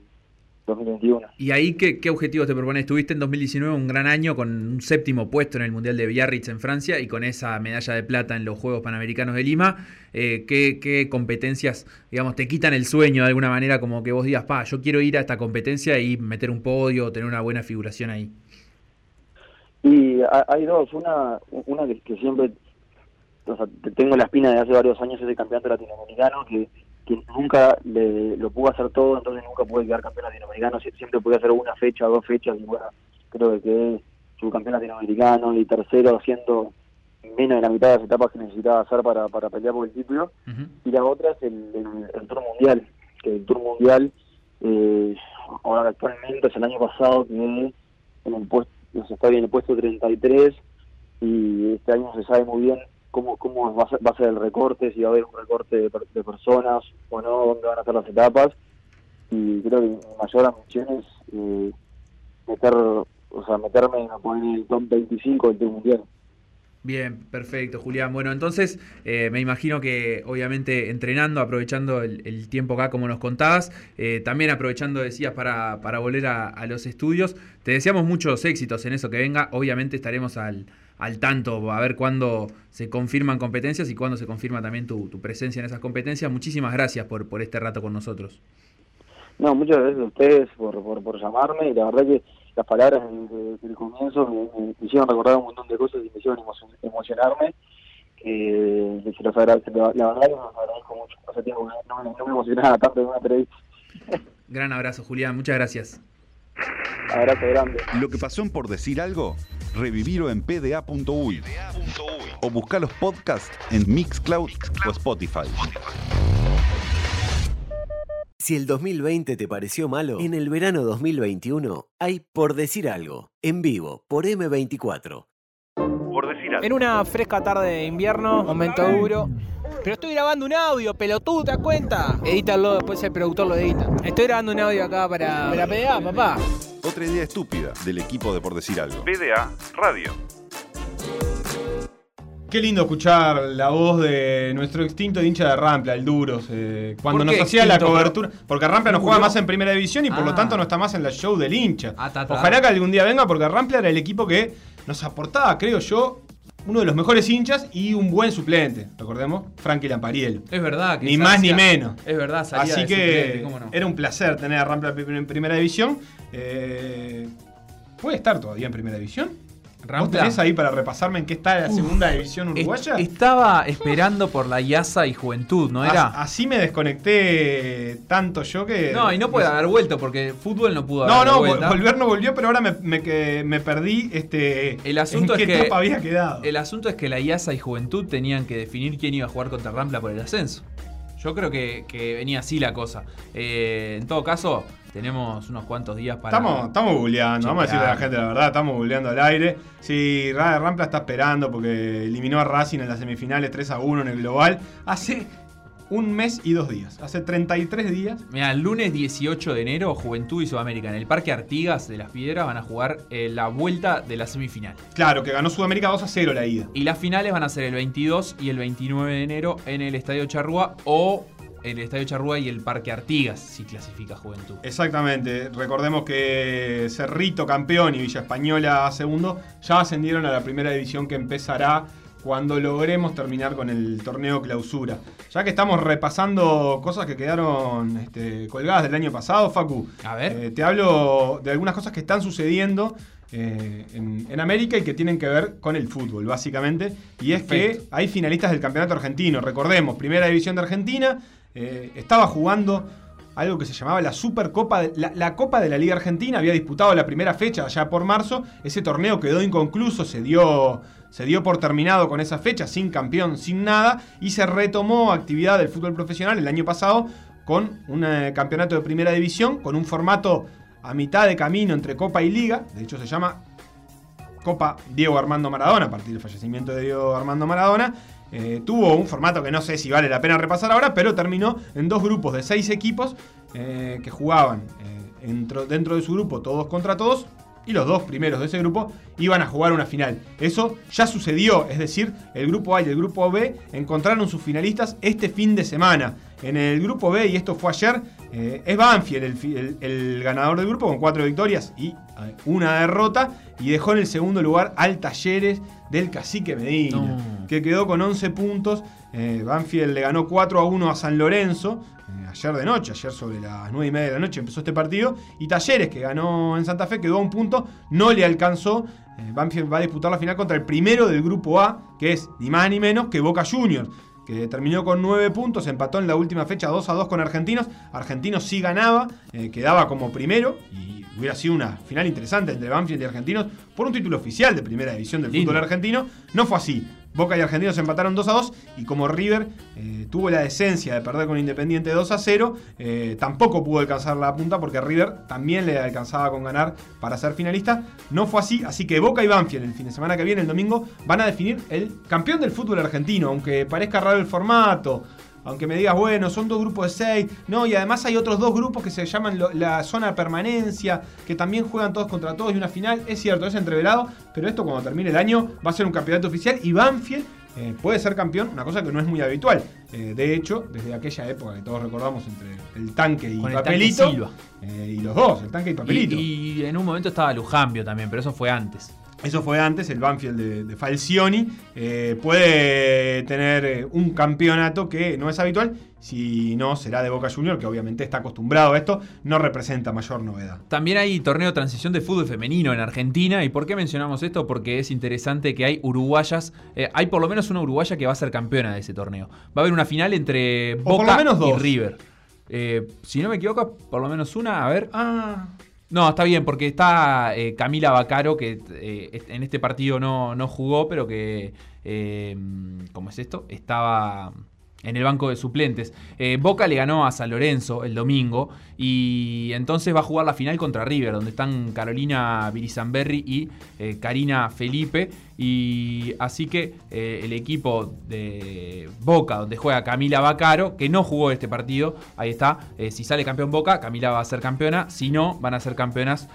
2021. ¿Y ahí qué, qué objetivos te propones? Tuviste en 2019 un gran año con un séptimo puesto en el Mundial de Biarritz en Francia y con esa medalla de plata en los Juegos Panamericanos de Lima. Eh, ¿qué, qué competencias, digamos, te quitan el sueño de alguna manera? Como que vos digas, pa, yo quiero ir a esta competencia y meter un podio, tener una buena figuración ahí. Y ha- hay dos, una una que, que siempre, o sea, te- tengo la espina de hace varios años, es el campeonato latinoamericano, que, que nunca le, lo pude hacer todo, entonces nunca pude quedar campeón latinoamericano, Sie- siempre pude hacer una fecha, dos fechas, y bueno, creo que quedé subcampeón latinoamericano y tercero haciendo menos de la mitad de las etapas que necesitaba hacer para, para pelear por el título. y la otra es el, el- el Tour Mundial, que el Tour Mundial, eh, ahora actualmente, es el año pasado, que en el puesto, se está en el puesto 33 y este año se sabe muy bien cómo, cómo va, a ser, va a ser el recorte, si va a haber un recorte de, per- de personas o no, dónde van a estar las etapas y creo que mi mayor ambición es eh, meter, o sea, meterme a poner en el top 25 del Tour Mundial. Bien, perfecto, Julián. Bueno, entonces eh, me imagino que obviamente entrenando, aprovechando el, tiempo acá como nos contabas, eh, también aprovechando, decías, para, para volver a los estudios. Te deseamos muchos éxitos en eso que venga. Obviamente estaremos al, al tanto a ver cuándo se confirman competencias y cuándo se confirma también tu, tu presencia en esas competencias. Muchísimas gracias por, por este rato con nosotros. No, muchas gracias a ustedes por, por, por llamarme y la verdad que las palabras desde, desde el comienzo me, me- me hicieron recordar un montón de cosas y me hicieron emo- emocionarme. Que, que se los agradezco, la, la verdad que los agradezco mucho. Hace tiempo que no, me- no me emocionaba tanto en una entrevista. Gran abrazo, Julián. Muchas gracias. Abrazo grande. Lo que pasó en por decir algo, revivirlo en pda.uy o buscar los podcasts en Mixcloud o Spotify. Si el 2020 te pareció malo, en el verano 2021 hay Por Decir Algo, en vivo, por M24. Por decir En una fresca tarde de invierno, momento duro. Pero estoy grabando un audio, pelotudo, ¿te das cuenta? Edítalo, después el productor lo edita. Estoy grabando un audio acá para, para PDA, papá. Otra idea estúpida del equipo de Por decir algo. PDA Radio. Qué lindo escuchar la voz de nuestro extinto hincha de Rampla, el Duros, eh, cuando ¿Por qué nos hacía la extinto? cobertura. Porque Rampla no juega más en primera división y por lo Ah. tanto no está más en la show del hincha. Ah, ta, ta. Ojalá que algún día venga porque Rampla era el equipo que nos aportaba, creo yo, uno de los mejores hinchas y un buen suplente. Recordemos, Frankie Lampariello. Es verdad que Ni más ni menos. Es verdad, salía Así de que suplente, ¿cómo no? era un placer tener a Rampla en primera división. Eh, ¿Puede estar todavía en primera división? ¿Vos Rampla- tenés ahí para repasarme en qué está la segunda división uruguaya? Est- Estaba esperando por la IASA y Juventud, ¿no era? As- Así me desconecté tanto yo que. No, y no puede haber vuelto porque fútbol no pudo No, haber no, vuelta. vol- volver no volvió, pero ahora me, me, que- me perdí este. El asunto en es qué que etapa había quedado. el asunto es que la IASA y Juventud tenían que definir quién iba a jugar contra Rampla por el ascenso. Yo creo que, que venía así la cosa. Eh, en todo caso, tenemos unos cuantos días para. Estamos, estamos googleando, vamos a decirle a la gente la verdad, estamos googleando al aire. Sí, Ra- Rampla está esperando porque eliminó a Racing en las semifinales 3 a 1 en el global hace un mes y dos días. Hace 33 días. Mira, el lunes 18 de enero, Juventud y Sudamérica en el Parque Artigas de Las Piedras van a jugar eh, la vuelta de la semifinal. Claro, que ganó Sudamérica 2 a 0 la ida. Y las finales van a ser el 22 y el 29 de enero en el Estadio Charrúa o el Estadio Charrúa y el Parque Artigas, si clasifica Juventud. Exactamente, recordemos que Cerrito campeón y Villa Española segundo ya ascendieron a la primera división que empezará cuando logremos terminar con el torneo clausura. Ya que estamos repasando cosas que quedaron este, colgadas del año pasado, Facu, A ver. eh, te hablo de algunas cosas que están sucediendo eh, en, en América y que tienen que ver con el fútbol, básicamente. Y es Perfecto. que hay finalistas del campeonato argentino. Recordemos, primera división de Argentina, eh, estaba jugando algo que se llamaba la Supercopa, de- la, la Copa de la Liga Argentina, había disputado la primera fecha allá por marzo, ese torneo quedó inconcluso, se dio, se dio por terminado con esa fecha, sin campeón, sin nada, y se retomó actividad del fútbol profesional el año pasado con un eh, campeonato de primera división, con un formato a mitad de camino entre Copa y Liga, de hecho se llama Copa Diego Armando Maradona, a partir del fallecimiento de Diego Armando Maradona. Eh, tuvo un formato que no sé si vale la pena repasar ahora, pero terminó en dos grupos de seis equipos eh, que jugaban dentro, dentro de su grupo todos contra todos. Y los dos primeros de ese grupo iban a jugar una final. Eso ya sucedió, es decir, el grupo A y el grupo B encontraron sus finalistas este fin de semana. En el grupo B, y esto fue ayer, eh, es Banfield el, fi- el- el ganador del grupo con cuatro victorias y eh, una derrota. Y dejó en el segundo lugar al Talleres del Cacique Medina, No. que quedó con 11 puntos. Eh, Banfield le ganó 4 a 1 a San Lorenzo. Ayer de noche, ayer sobre las 9 y media de la noche empezó este partido. Y Talleres, que ganó en Santa Fe, quedó a un punto, no le alcanzó. Eh, Banfield va a disputar la final contra el primero del grupo A, que es ni más ni menos que Boca Juniors que terminó con 9 puntos, empató en la última fecha 2 a 2 con Argentinos. Argentinos sí ganaba, eh, quedaba como primero y hubiera sido una final interesante entre Banfield y Argentinos por un título oficial de primera división del Lindo. fútbol argentino. No fue así. Boca y Argentinos empataron 2 a 2 y como River eh, tuvo la decencia de perder con Independiente 2 a 0, eh, tampoco pudo alcanzar la punta porque River también le alcanzaba con ganar para ser finalista. No fue así, así que Boca y Banfield el fin de semana que viene, el domingo, van a definir el campeón del fútbol argentino, aunque parezca raro el formato. Aunque me digas, bueno, son dos grupos de seis. No, y además hay otros dos grupos que se llaman lo- la zona de permanencia, que también juegan todos contra todos y una final. Es cierto, es entreverado, pero esto cuando termine el año va a ser un campeonato oficial y Banfield eh, puede ser campeón, una cosa que no es muy habitual. Eh, de hecho, desde aquella época que todos recordamos entre el tanque y Con el tanque Papelito, Silva. eh, y los dos, el tanque y Papelito. Y, y en un momento estaba Lujambio también, pero eso fue antes. Eso fue antes, el Banfield de, de Falcioni. eh, puede tener eh, un campeonato que no es habitual, si no será de Boca Junior, que obviamente está acostumbrado a esto, no representa mayor novedad. También hay torneo de transición de fútbol femenino en Argentina. ¿Y por qué mencionamos esto? Porque es interesante que hay uruguayas. eh, hay por lo menos una uruguaya que va a ser campeona de ese torneo. Va a haber una final entre O por Boca lo menos y. River. Eh, si no me equivoco, por lo menos una. A ver. Ah, No, está bien, porque está eh, Camila Bacaro, que eh, en este partido no, no jugó, pero que. eh, ¿Cómo es esto? Estaba en el banco de suplentes. Eh, Boca le ganó a San Lorenzo el domingo y entonces va a jugar la final contra River, donde están Carolina Virizamberri y eh, Karina Felipe. Y así que eh, el equipo de Boca, donde juega Camila Bacaro, que no jugó este partido, ahí está. eh, si sale campeón Boca, Camila va a ser campeona. Si no, van a ser campeonas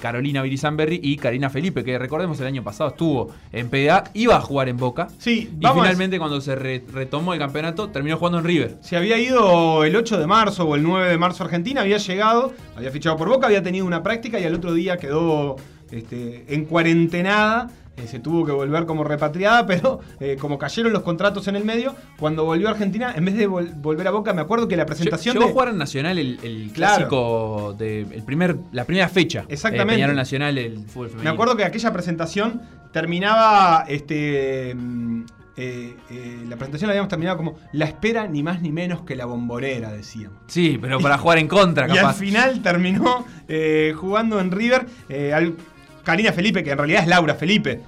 Carolina Virizamberri y Karina Felipe, que recordemos el año pasado estuvo en PDA, iba a jugar en Boca. sí, Y vamos finalmente cuando se re- retomó el campeonato, terminó jugando en River. Se había ido el 8 de marzo o el 9 de marzo a Argentina, había llegado, había fichado por Boca, había tenido una práctica y al otro día quedó este, en cuarentenada. eh, se tuvo que volver como repatriada, pero eh, como cayeron los contratos en el medio, cuando volvió a Argentina, en vez de vol- volver a Boca, me acuerdo que la presentación Llegó de... a jugar en Nacional el, el Claro. clásico de el primer, la primera fecha. Exactamente. Eh, Peñarol Nacional, el fútbol femenino. Me acuerdo que aquella presentación terminaba, este, mm, eh, eh, la presentación la habíamos terminado como la espera ni más ni menos que la bombonera, decíamos. Sí, pero para jugar en contra, Y al capaz. final terminó eh, jugando en River al Karina Felipe, que en realidad es Laura Felipe.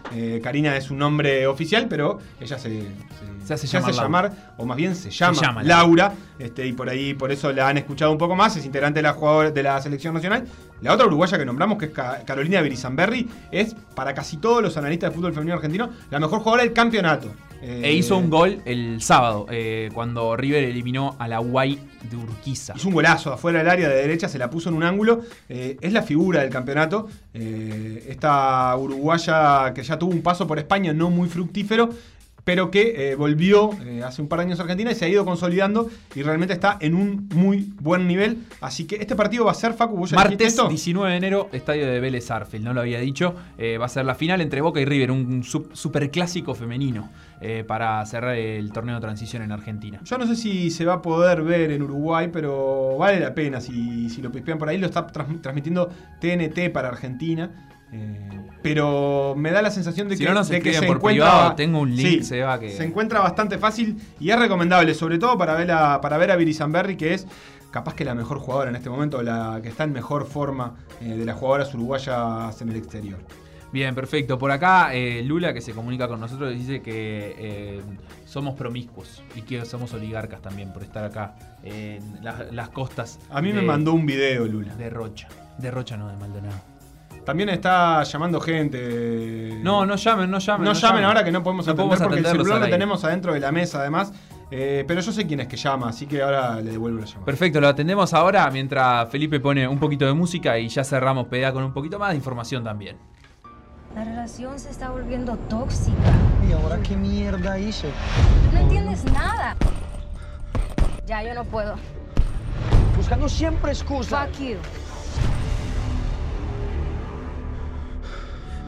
Karina es un nombre oficial, pero ella se, Se hace se llamar llamar, o más bien se llama, llama Laura. Este, y por ahí, por eso la han escuchado un poco más. Es integrante de la, jugadora, de la selección nacional. La otra uruguaya que nombramos, que es Ca- Carolina Virizamberri, es para casi todos los analistas de fútbol femenino argentino la mejor jugadora del campeonato. Eh, E hizo un gol el sábado, eh, cuando River eliminó a la Guay de Urquiza. Hizo un golazo afuera del área de derecha, se la puso en un ángulo. Eh, es la figura del campeonato. Eh, esta uruguaya que ya tuvo un paso por España no muy fructífero, pero que eh, volvió eh, hace un par de años a Argentina y se ha ido consolidando y realmente está en un muy buen nivel. Así que este partido va a ser, Facu, ¿vos ya Martes esto? 19 de enero, estadio de Vélez Arfield, no lo había dicho. eh, va a ser la final entre Boca y River, un su- superclásico femenino para cerrar el torneo de transición en Argentina. Yo no sé si se va a poder ver en Uruguay, pero vale la pena si, si lo pispean por ahí. Lo está trans- transmitiendo TNT para Argentina. Eh, pero me da la sensación de Si que, no nos de que se por encuentra. privado, tengo un link, Sí, se va que- se encuentra bastante fácil y es recomendable, sobre todo para ver a, para ver a que es capaz que la mejor jugadora en este momento, la que está en mejor forma eh, de las jugadoras uruguayas en el exterior. Bien, perfecto. Por acá, eh, Lula, que se comunica con nosotros, dice que eh, somos promiscuos y que somos oligarcas también por estar acá en las, las costas. A mí me mandó un video, Lula. De Rocha. De Rocha, no, de Maldonado. También está llamando gente. No, no llamen, no llamen. No, llamen ahora que no podemos No atender podemos porque el celular lo tenemos adentro de la mesa además. Eh, pero yo sé quién es que llama, así que ahora le devuelvo la llamada. Perfecto, lo atendemos ahora mientras Felipe pone un poquito de música y ya cerramos PDA con un poquito más de información también. La relación se está volviendo tóxica. ¿Y ahora qué mierda hice? No entiendes nada. Ya, yo no puedo. Buscando siempre excusas. Fuck you.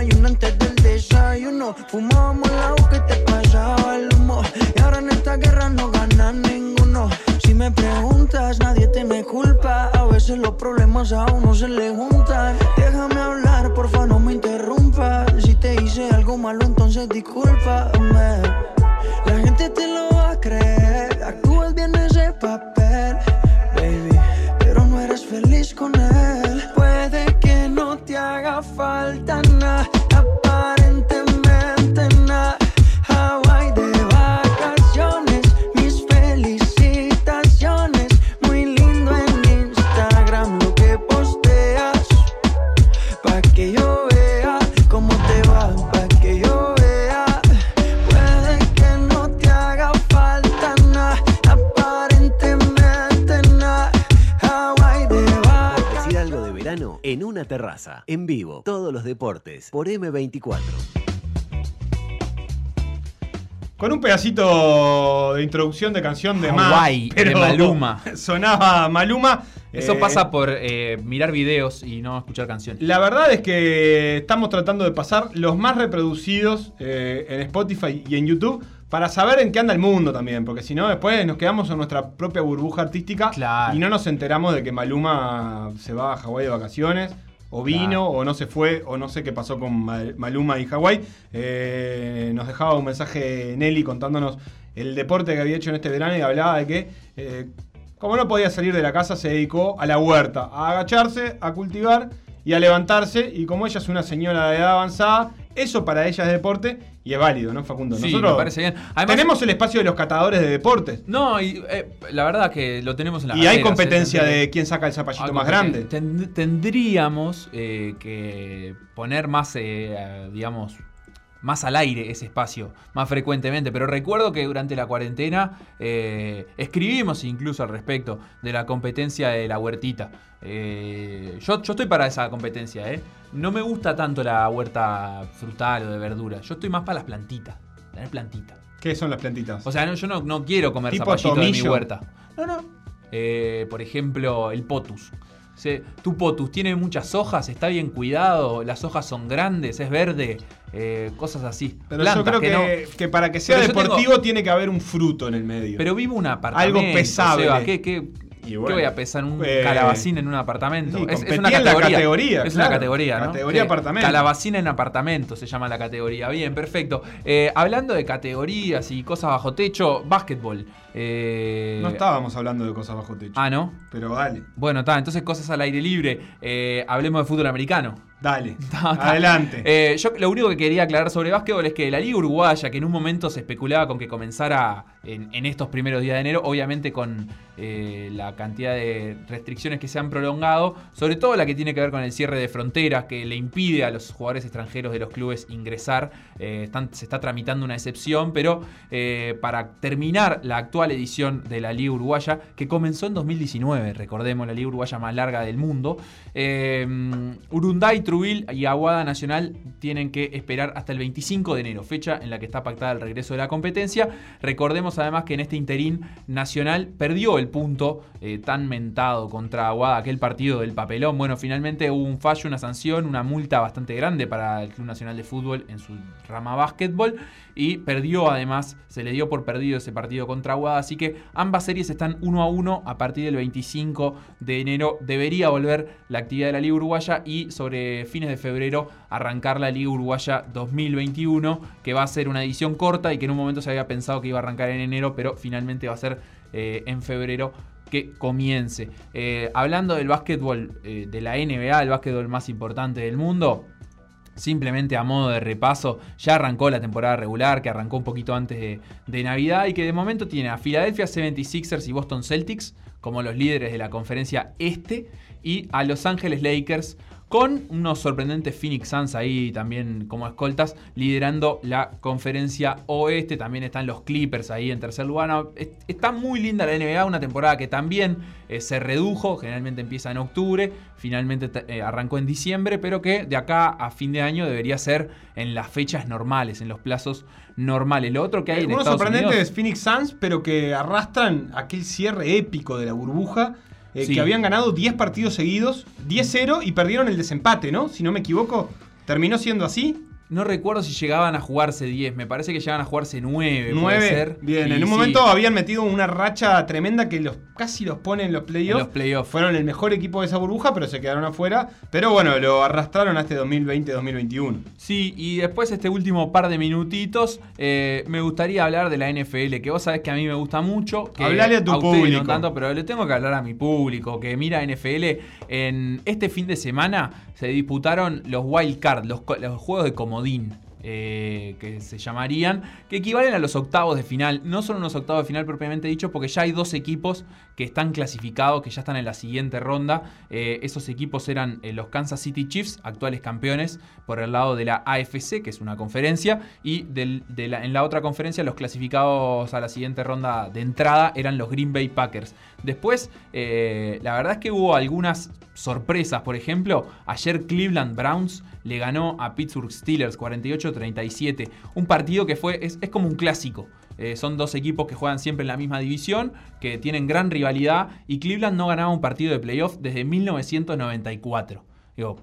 no se muera y uno antes del desayuno. Fumábamos agua que te pasaba el humo. Y ahora en esta guerra no gana ninguno. Si me preguntas, nadie te me culpa. A veces los problemas a uno se le juntan. Déjame hablar, porfa, no me interrumpas. Si te hice algo malo, entonces discúlpame. Vivo, todos los deportes, por M24. Con un pedacito de introducción de canción de más, Hawái, de Maluma. Sonaba Maluma. Eso Eh, pasa por eh, mirar videos y no escuchar canciones. La verdad es que estamos tratando de pasar los más reproducidos eh, en Spotify y en YouTube para saber en qué anda el mundo también, porque si no después nos quedamos en nuestra propia burbuja artística y no nos enteramos de que Maluma se va a Hawái de vacaciones, o vino, Claro. o no se fue, o no sé qué pasó con Mal- Maluma y Hawái. Eh, nos dejaba un mensaje Nelly contándonos el deporte que había hecho en este verano y hablaba de que eh, como no podía salir de la casa, se dedicó a la huerta, a agacharse, a cultivar y a levantarse. Y como ella es una señora de edad avanzada, eso para ella es deporte y es válido, ¿no, Facundo? Sí, Nosotros me parece bien. Además- tenemos el espacio de los catadores de deportes. No, y eh, la verdad que lo tenemos en la Y hay competencia de quién saca el zapallito Hay más grande. Ten- tendríamos eh, que poner más, eh, digamos, más al aire ese espacio, más frecuentemente. Pero recuerdo que durante la cuarentena eh, escribimos incluso al respecto de la competencia de la huertita. Eh, yo, yo estoy para esa competencia, ¿eh? No me gusta tanto la huerta frutal o de verdura. Yo estoy más para las plantitas. Tener plantitas. ¿Qué son las plantitas? O sea, no, yo no, no quiero comer Tipo zapallito de mi tomillo. huerta. No, no. Eh, por ejemplo, el potus. Tu potus tiene muchas hojas, está bien cuidado, las hojas son grandes, es verde, eh, cosas así. Pero Plantas yo creo que, no- que para que sea Pero yo tengo- deportivo tiene que haber un fruto en el medio. Pero vivo en un apartamento. Algo pesable. ¿qué, qué, Y qué voy a pesar un eh, calabacín en un apartamento? sí, es, una la categoría. Es una claro. categoría, ¿no? Categoría Sí. apartamento. Calabacín en apartamento se llama la categoría. Bien, perfecto. Eh, hablando de categorías y cosas bajo techo, básquetbol. Eh, No estábamos hablando de cosas bajo techo. Ah, ¿no? Pero dale. Bueno, está, entonces cosas al aire libre. Eh, hablemos de fútbol americano. Dale. Adelante. Eh, yo lo único que quería aclarar sobre básquetbol es que la Liga Uruguaya, que en un momento se especulaba con que comenzara en, en estos primeros días de enero, obviamente con eh, la cantidad de restricciones que se han prolongado, sobre todo la que tiene que ver con el cierre de fronteras, que le impide a los jugadores extranjeros de los clubes ingresar. Eh, están- se está tramitando una excepción, pero para terminar la actual edición de la Liga Uruguaya, que comenzó en 2019, recordemos, la Liga Uruguaya más larga del mundo, eh, Urunday, Trubil y Aguada Nacional tienen que esperar hasta el 25 de enero, fecha en la que está pactada el regreso de la competencia. Recordemos además que en este interín Nacional perdió el punto eh, tan mentado contra Aguada, aquel partido del papelón. Bueno, finalmente hubo un fallo, una sanción, una multa bastante grande para el Club Nacional de Fútbol en su rama básquetbol y perdió además, se le dio por perdido ese partido contra Aguada, así que ambas series están uno a uno a partir del 25 de enero debería volver la actividad de la Liga Uruguaya y sobre fines de febrero arrancar la Liga Uruguaya 2021 que va a ser una edición corta y que en un momento se había pensado que iba a arrancar en enero pero finalmente va a ser eh, en febrero que comience. Eh, hablando del básquetbol eh, de la NBA, el básquetbol más importante del mundo, Simplemente a modo de repaso, ya arrancó la temporada regular, que arrancó un poquito antes de, Navidad y que de momento tiene a Philadelphia 76ers y Boston Celtics como los líderes de la conferencia este y a Los Ángeles Lakers con unos sorprendentes Phoenix Suns ahí también como escoltas, liderando la conferencia oeste. También están los Clippers ahí en tercer lugar. No, está muy linda la NBA, una temporada que también eh, se redujo, generalmente empieza en octubre, finalmente te- eh, arrancó en diciembre, pero que de acá a fin de año debería ser en las fechas normales, en los plazos normales. Lo otro que hay en Uno Estados sorprendente Unidos... es Phoenix Suns, pero que arrastran aquel cierre épico de la burbuja. Eh, Sí. Que habían ganado 10 partidos seguidos, 10-0 y perdieron el desempate, ¿no? Si no me equivoco, terminó siendo así. No recuerdo si llegaban a jugarse 10, me parece que llegaban a jugarse 9. 9. Bien, Y en un sí, momento habían metido una racha tremenda que los casi los pone en los playoffs. los playoffs. Fueron el mejor equipo de esa burbuja, pero se quedaron afuera. Pero bueno, lo arrastraron a este 2020-2021. Sí, y después este último par de minutitos, eh, me gustaría hablar de la NFL, que vos sabés que a mí me gusta mucho. Que Hablale a tu público. No tanto, pero le tengo que hablar a mi público, que mira NFL. En este fin de semana se disputaron los Wild Card, los, los juegos de eh, que se llamarían, que equivalen a los octavos de final. No son unos octavos de final propiamente dicho, porque ya hay dos equipos que están clasificados, que ya están en la siguiente ronda. Eh, esos equipos eran eh, los Kansas City Chiefs, actuales campeones, por el lado de la AFC, que es una conferencia, y en la otra conferencia los clasificados a la siguiente ronda de entrada eran los Green Bay Packers. Después, eh, la verdad es que hubo algunas sorpresas. Por ejemplo, ayer Cleveland Browns le ganó a Pittsburgh Steelers 48-37. Un partido que fue, es, como un clásico. Eh, son dos equipos que juegan siempre en la misma división, que tienen gran rivalidad y Cleveland no ganaba un partido de playoff desde 1994.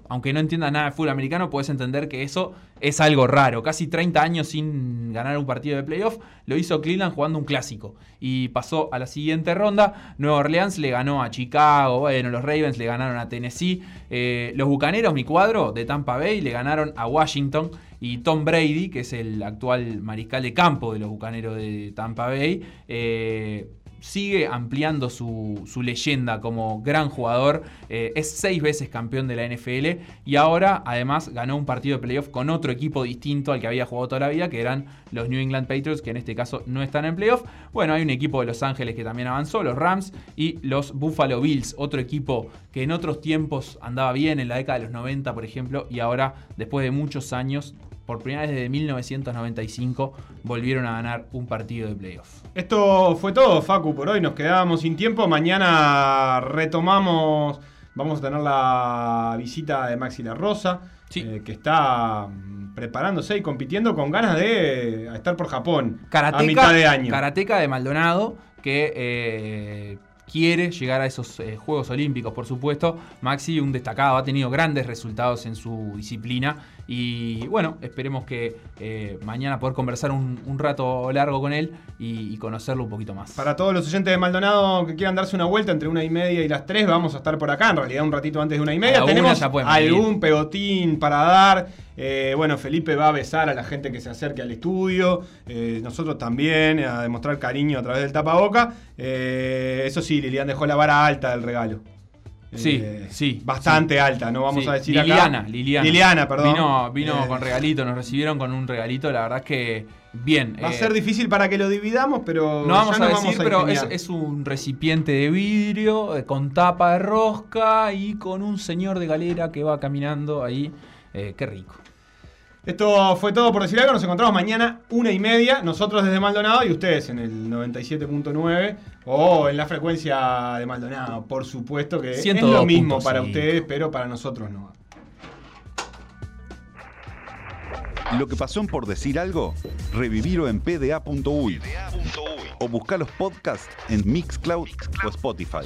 Aunque no entiendas nada de fútbol americano, puedes entender que eso es algo raro. Casi 30 años sin ganar un partido de playoff, lo hizo Cleveland jugando un clásico. Y pasó a la siguiente ronda. Nueva Orleans le ganó a Chicago, bueno, los Ravens le ganaron a Tennessee. Eh, los Bucaneros, mi cuadro, de Tampa Bay, le ganaron a Washington. Y Tom Brady, que es el actual mariscal de campo de los Bucaneros de Tampa Bay, eh, sigue ampliando su, su leyenda como gran jugador. Eh, es seis veces campeón de la NFL y ahora además ganó un partido de playoff con otro equipo distinto al que había jugado toda la vida, que eran los New England Patriots, que en este caso no están en playoff. Bueno, hay un equipo de Los Ángeles que también avanzó, los Rams y los Buffalo Bills, otro equipo que en otros tiempos andaba bien, en la década de los 90 por ejemplo, y ahora después de muchos años por primera vez desde 1995 volvieron a ganar un partido de playoff. Esto fue todo, Facu, por hoy. Nos quedábamos sin tiempo. Mañana retomamos. Vamos a tener la visita de Maxi La Rosa, eh, que está mm, preparándose y compitiendo con ganas de eh, estar por Japón Karateka, a mitad de año. Karateka de Maldonado, que eh, quiere llegar a esos eh, Juegos Olímpicos, por supuesto. Maxi, un destacado, ha tenido grandes resultados en su disciplina. Y bueno, esperemos que eh, mañana poder conversar un, un rato largo con él y, y conocerlo un poquito más. Para todos los oyentes de Maldonado que quieran darse una vuelta entre una y media y las tres, vamos a estar por acá. En realidad, un ratito antes de una y media. una Tenemos algún pegotín para dar. Eh, bueno, Felipe va a besar a la gente que se acerque al estudio. Eh, nosotros también, a demostrar cariño a través del tapaboca. Eso sí, Lilian dejó la vara alta del regalo. Sí, Eh, sí. Bastante sí. alta, no vamos Sí, a decir Liliana, acá. Liliana. Liliana, perdón. Vino, vino Eh, con regalito, nos recibieron con un regalito, la verdad es que bien. Va a eh, ser difícil para que lo dividamos, pero No vamos ya a decir, vamos a pero es, es un recipiente de vidrio con tapa de rosca y con un señor de galera que va caminando ahí. Eh, qué rico. Esto fue todo por decir algo. Nos encontramos mañana una y media. Nosotros desde Maldonado y ustedes en el 97.9 o en la frecuencia de Maldonado. Por supuesto que es 102.5. lo mismo para ustedes, pero para nosotros no. Lo que pasó en por decir algo, revivirlo en pda.uy o buscar los podcasts en Mixcloud o Spotify.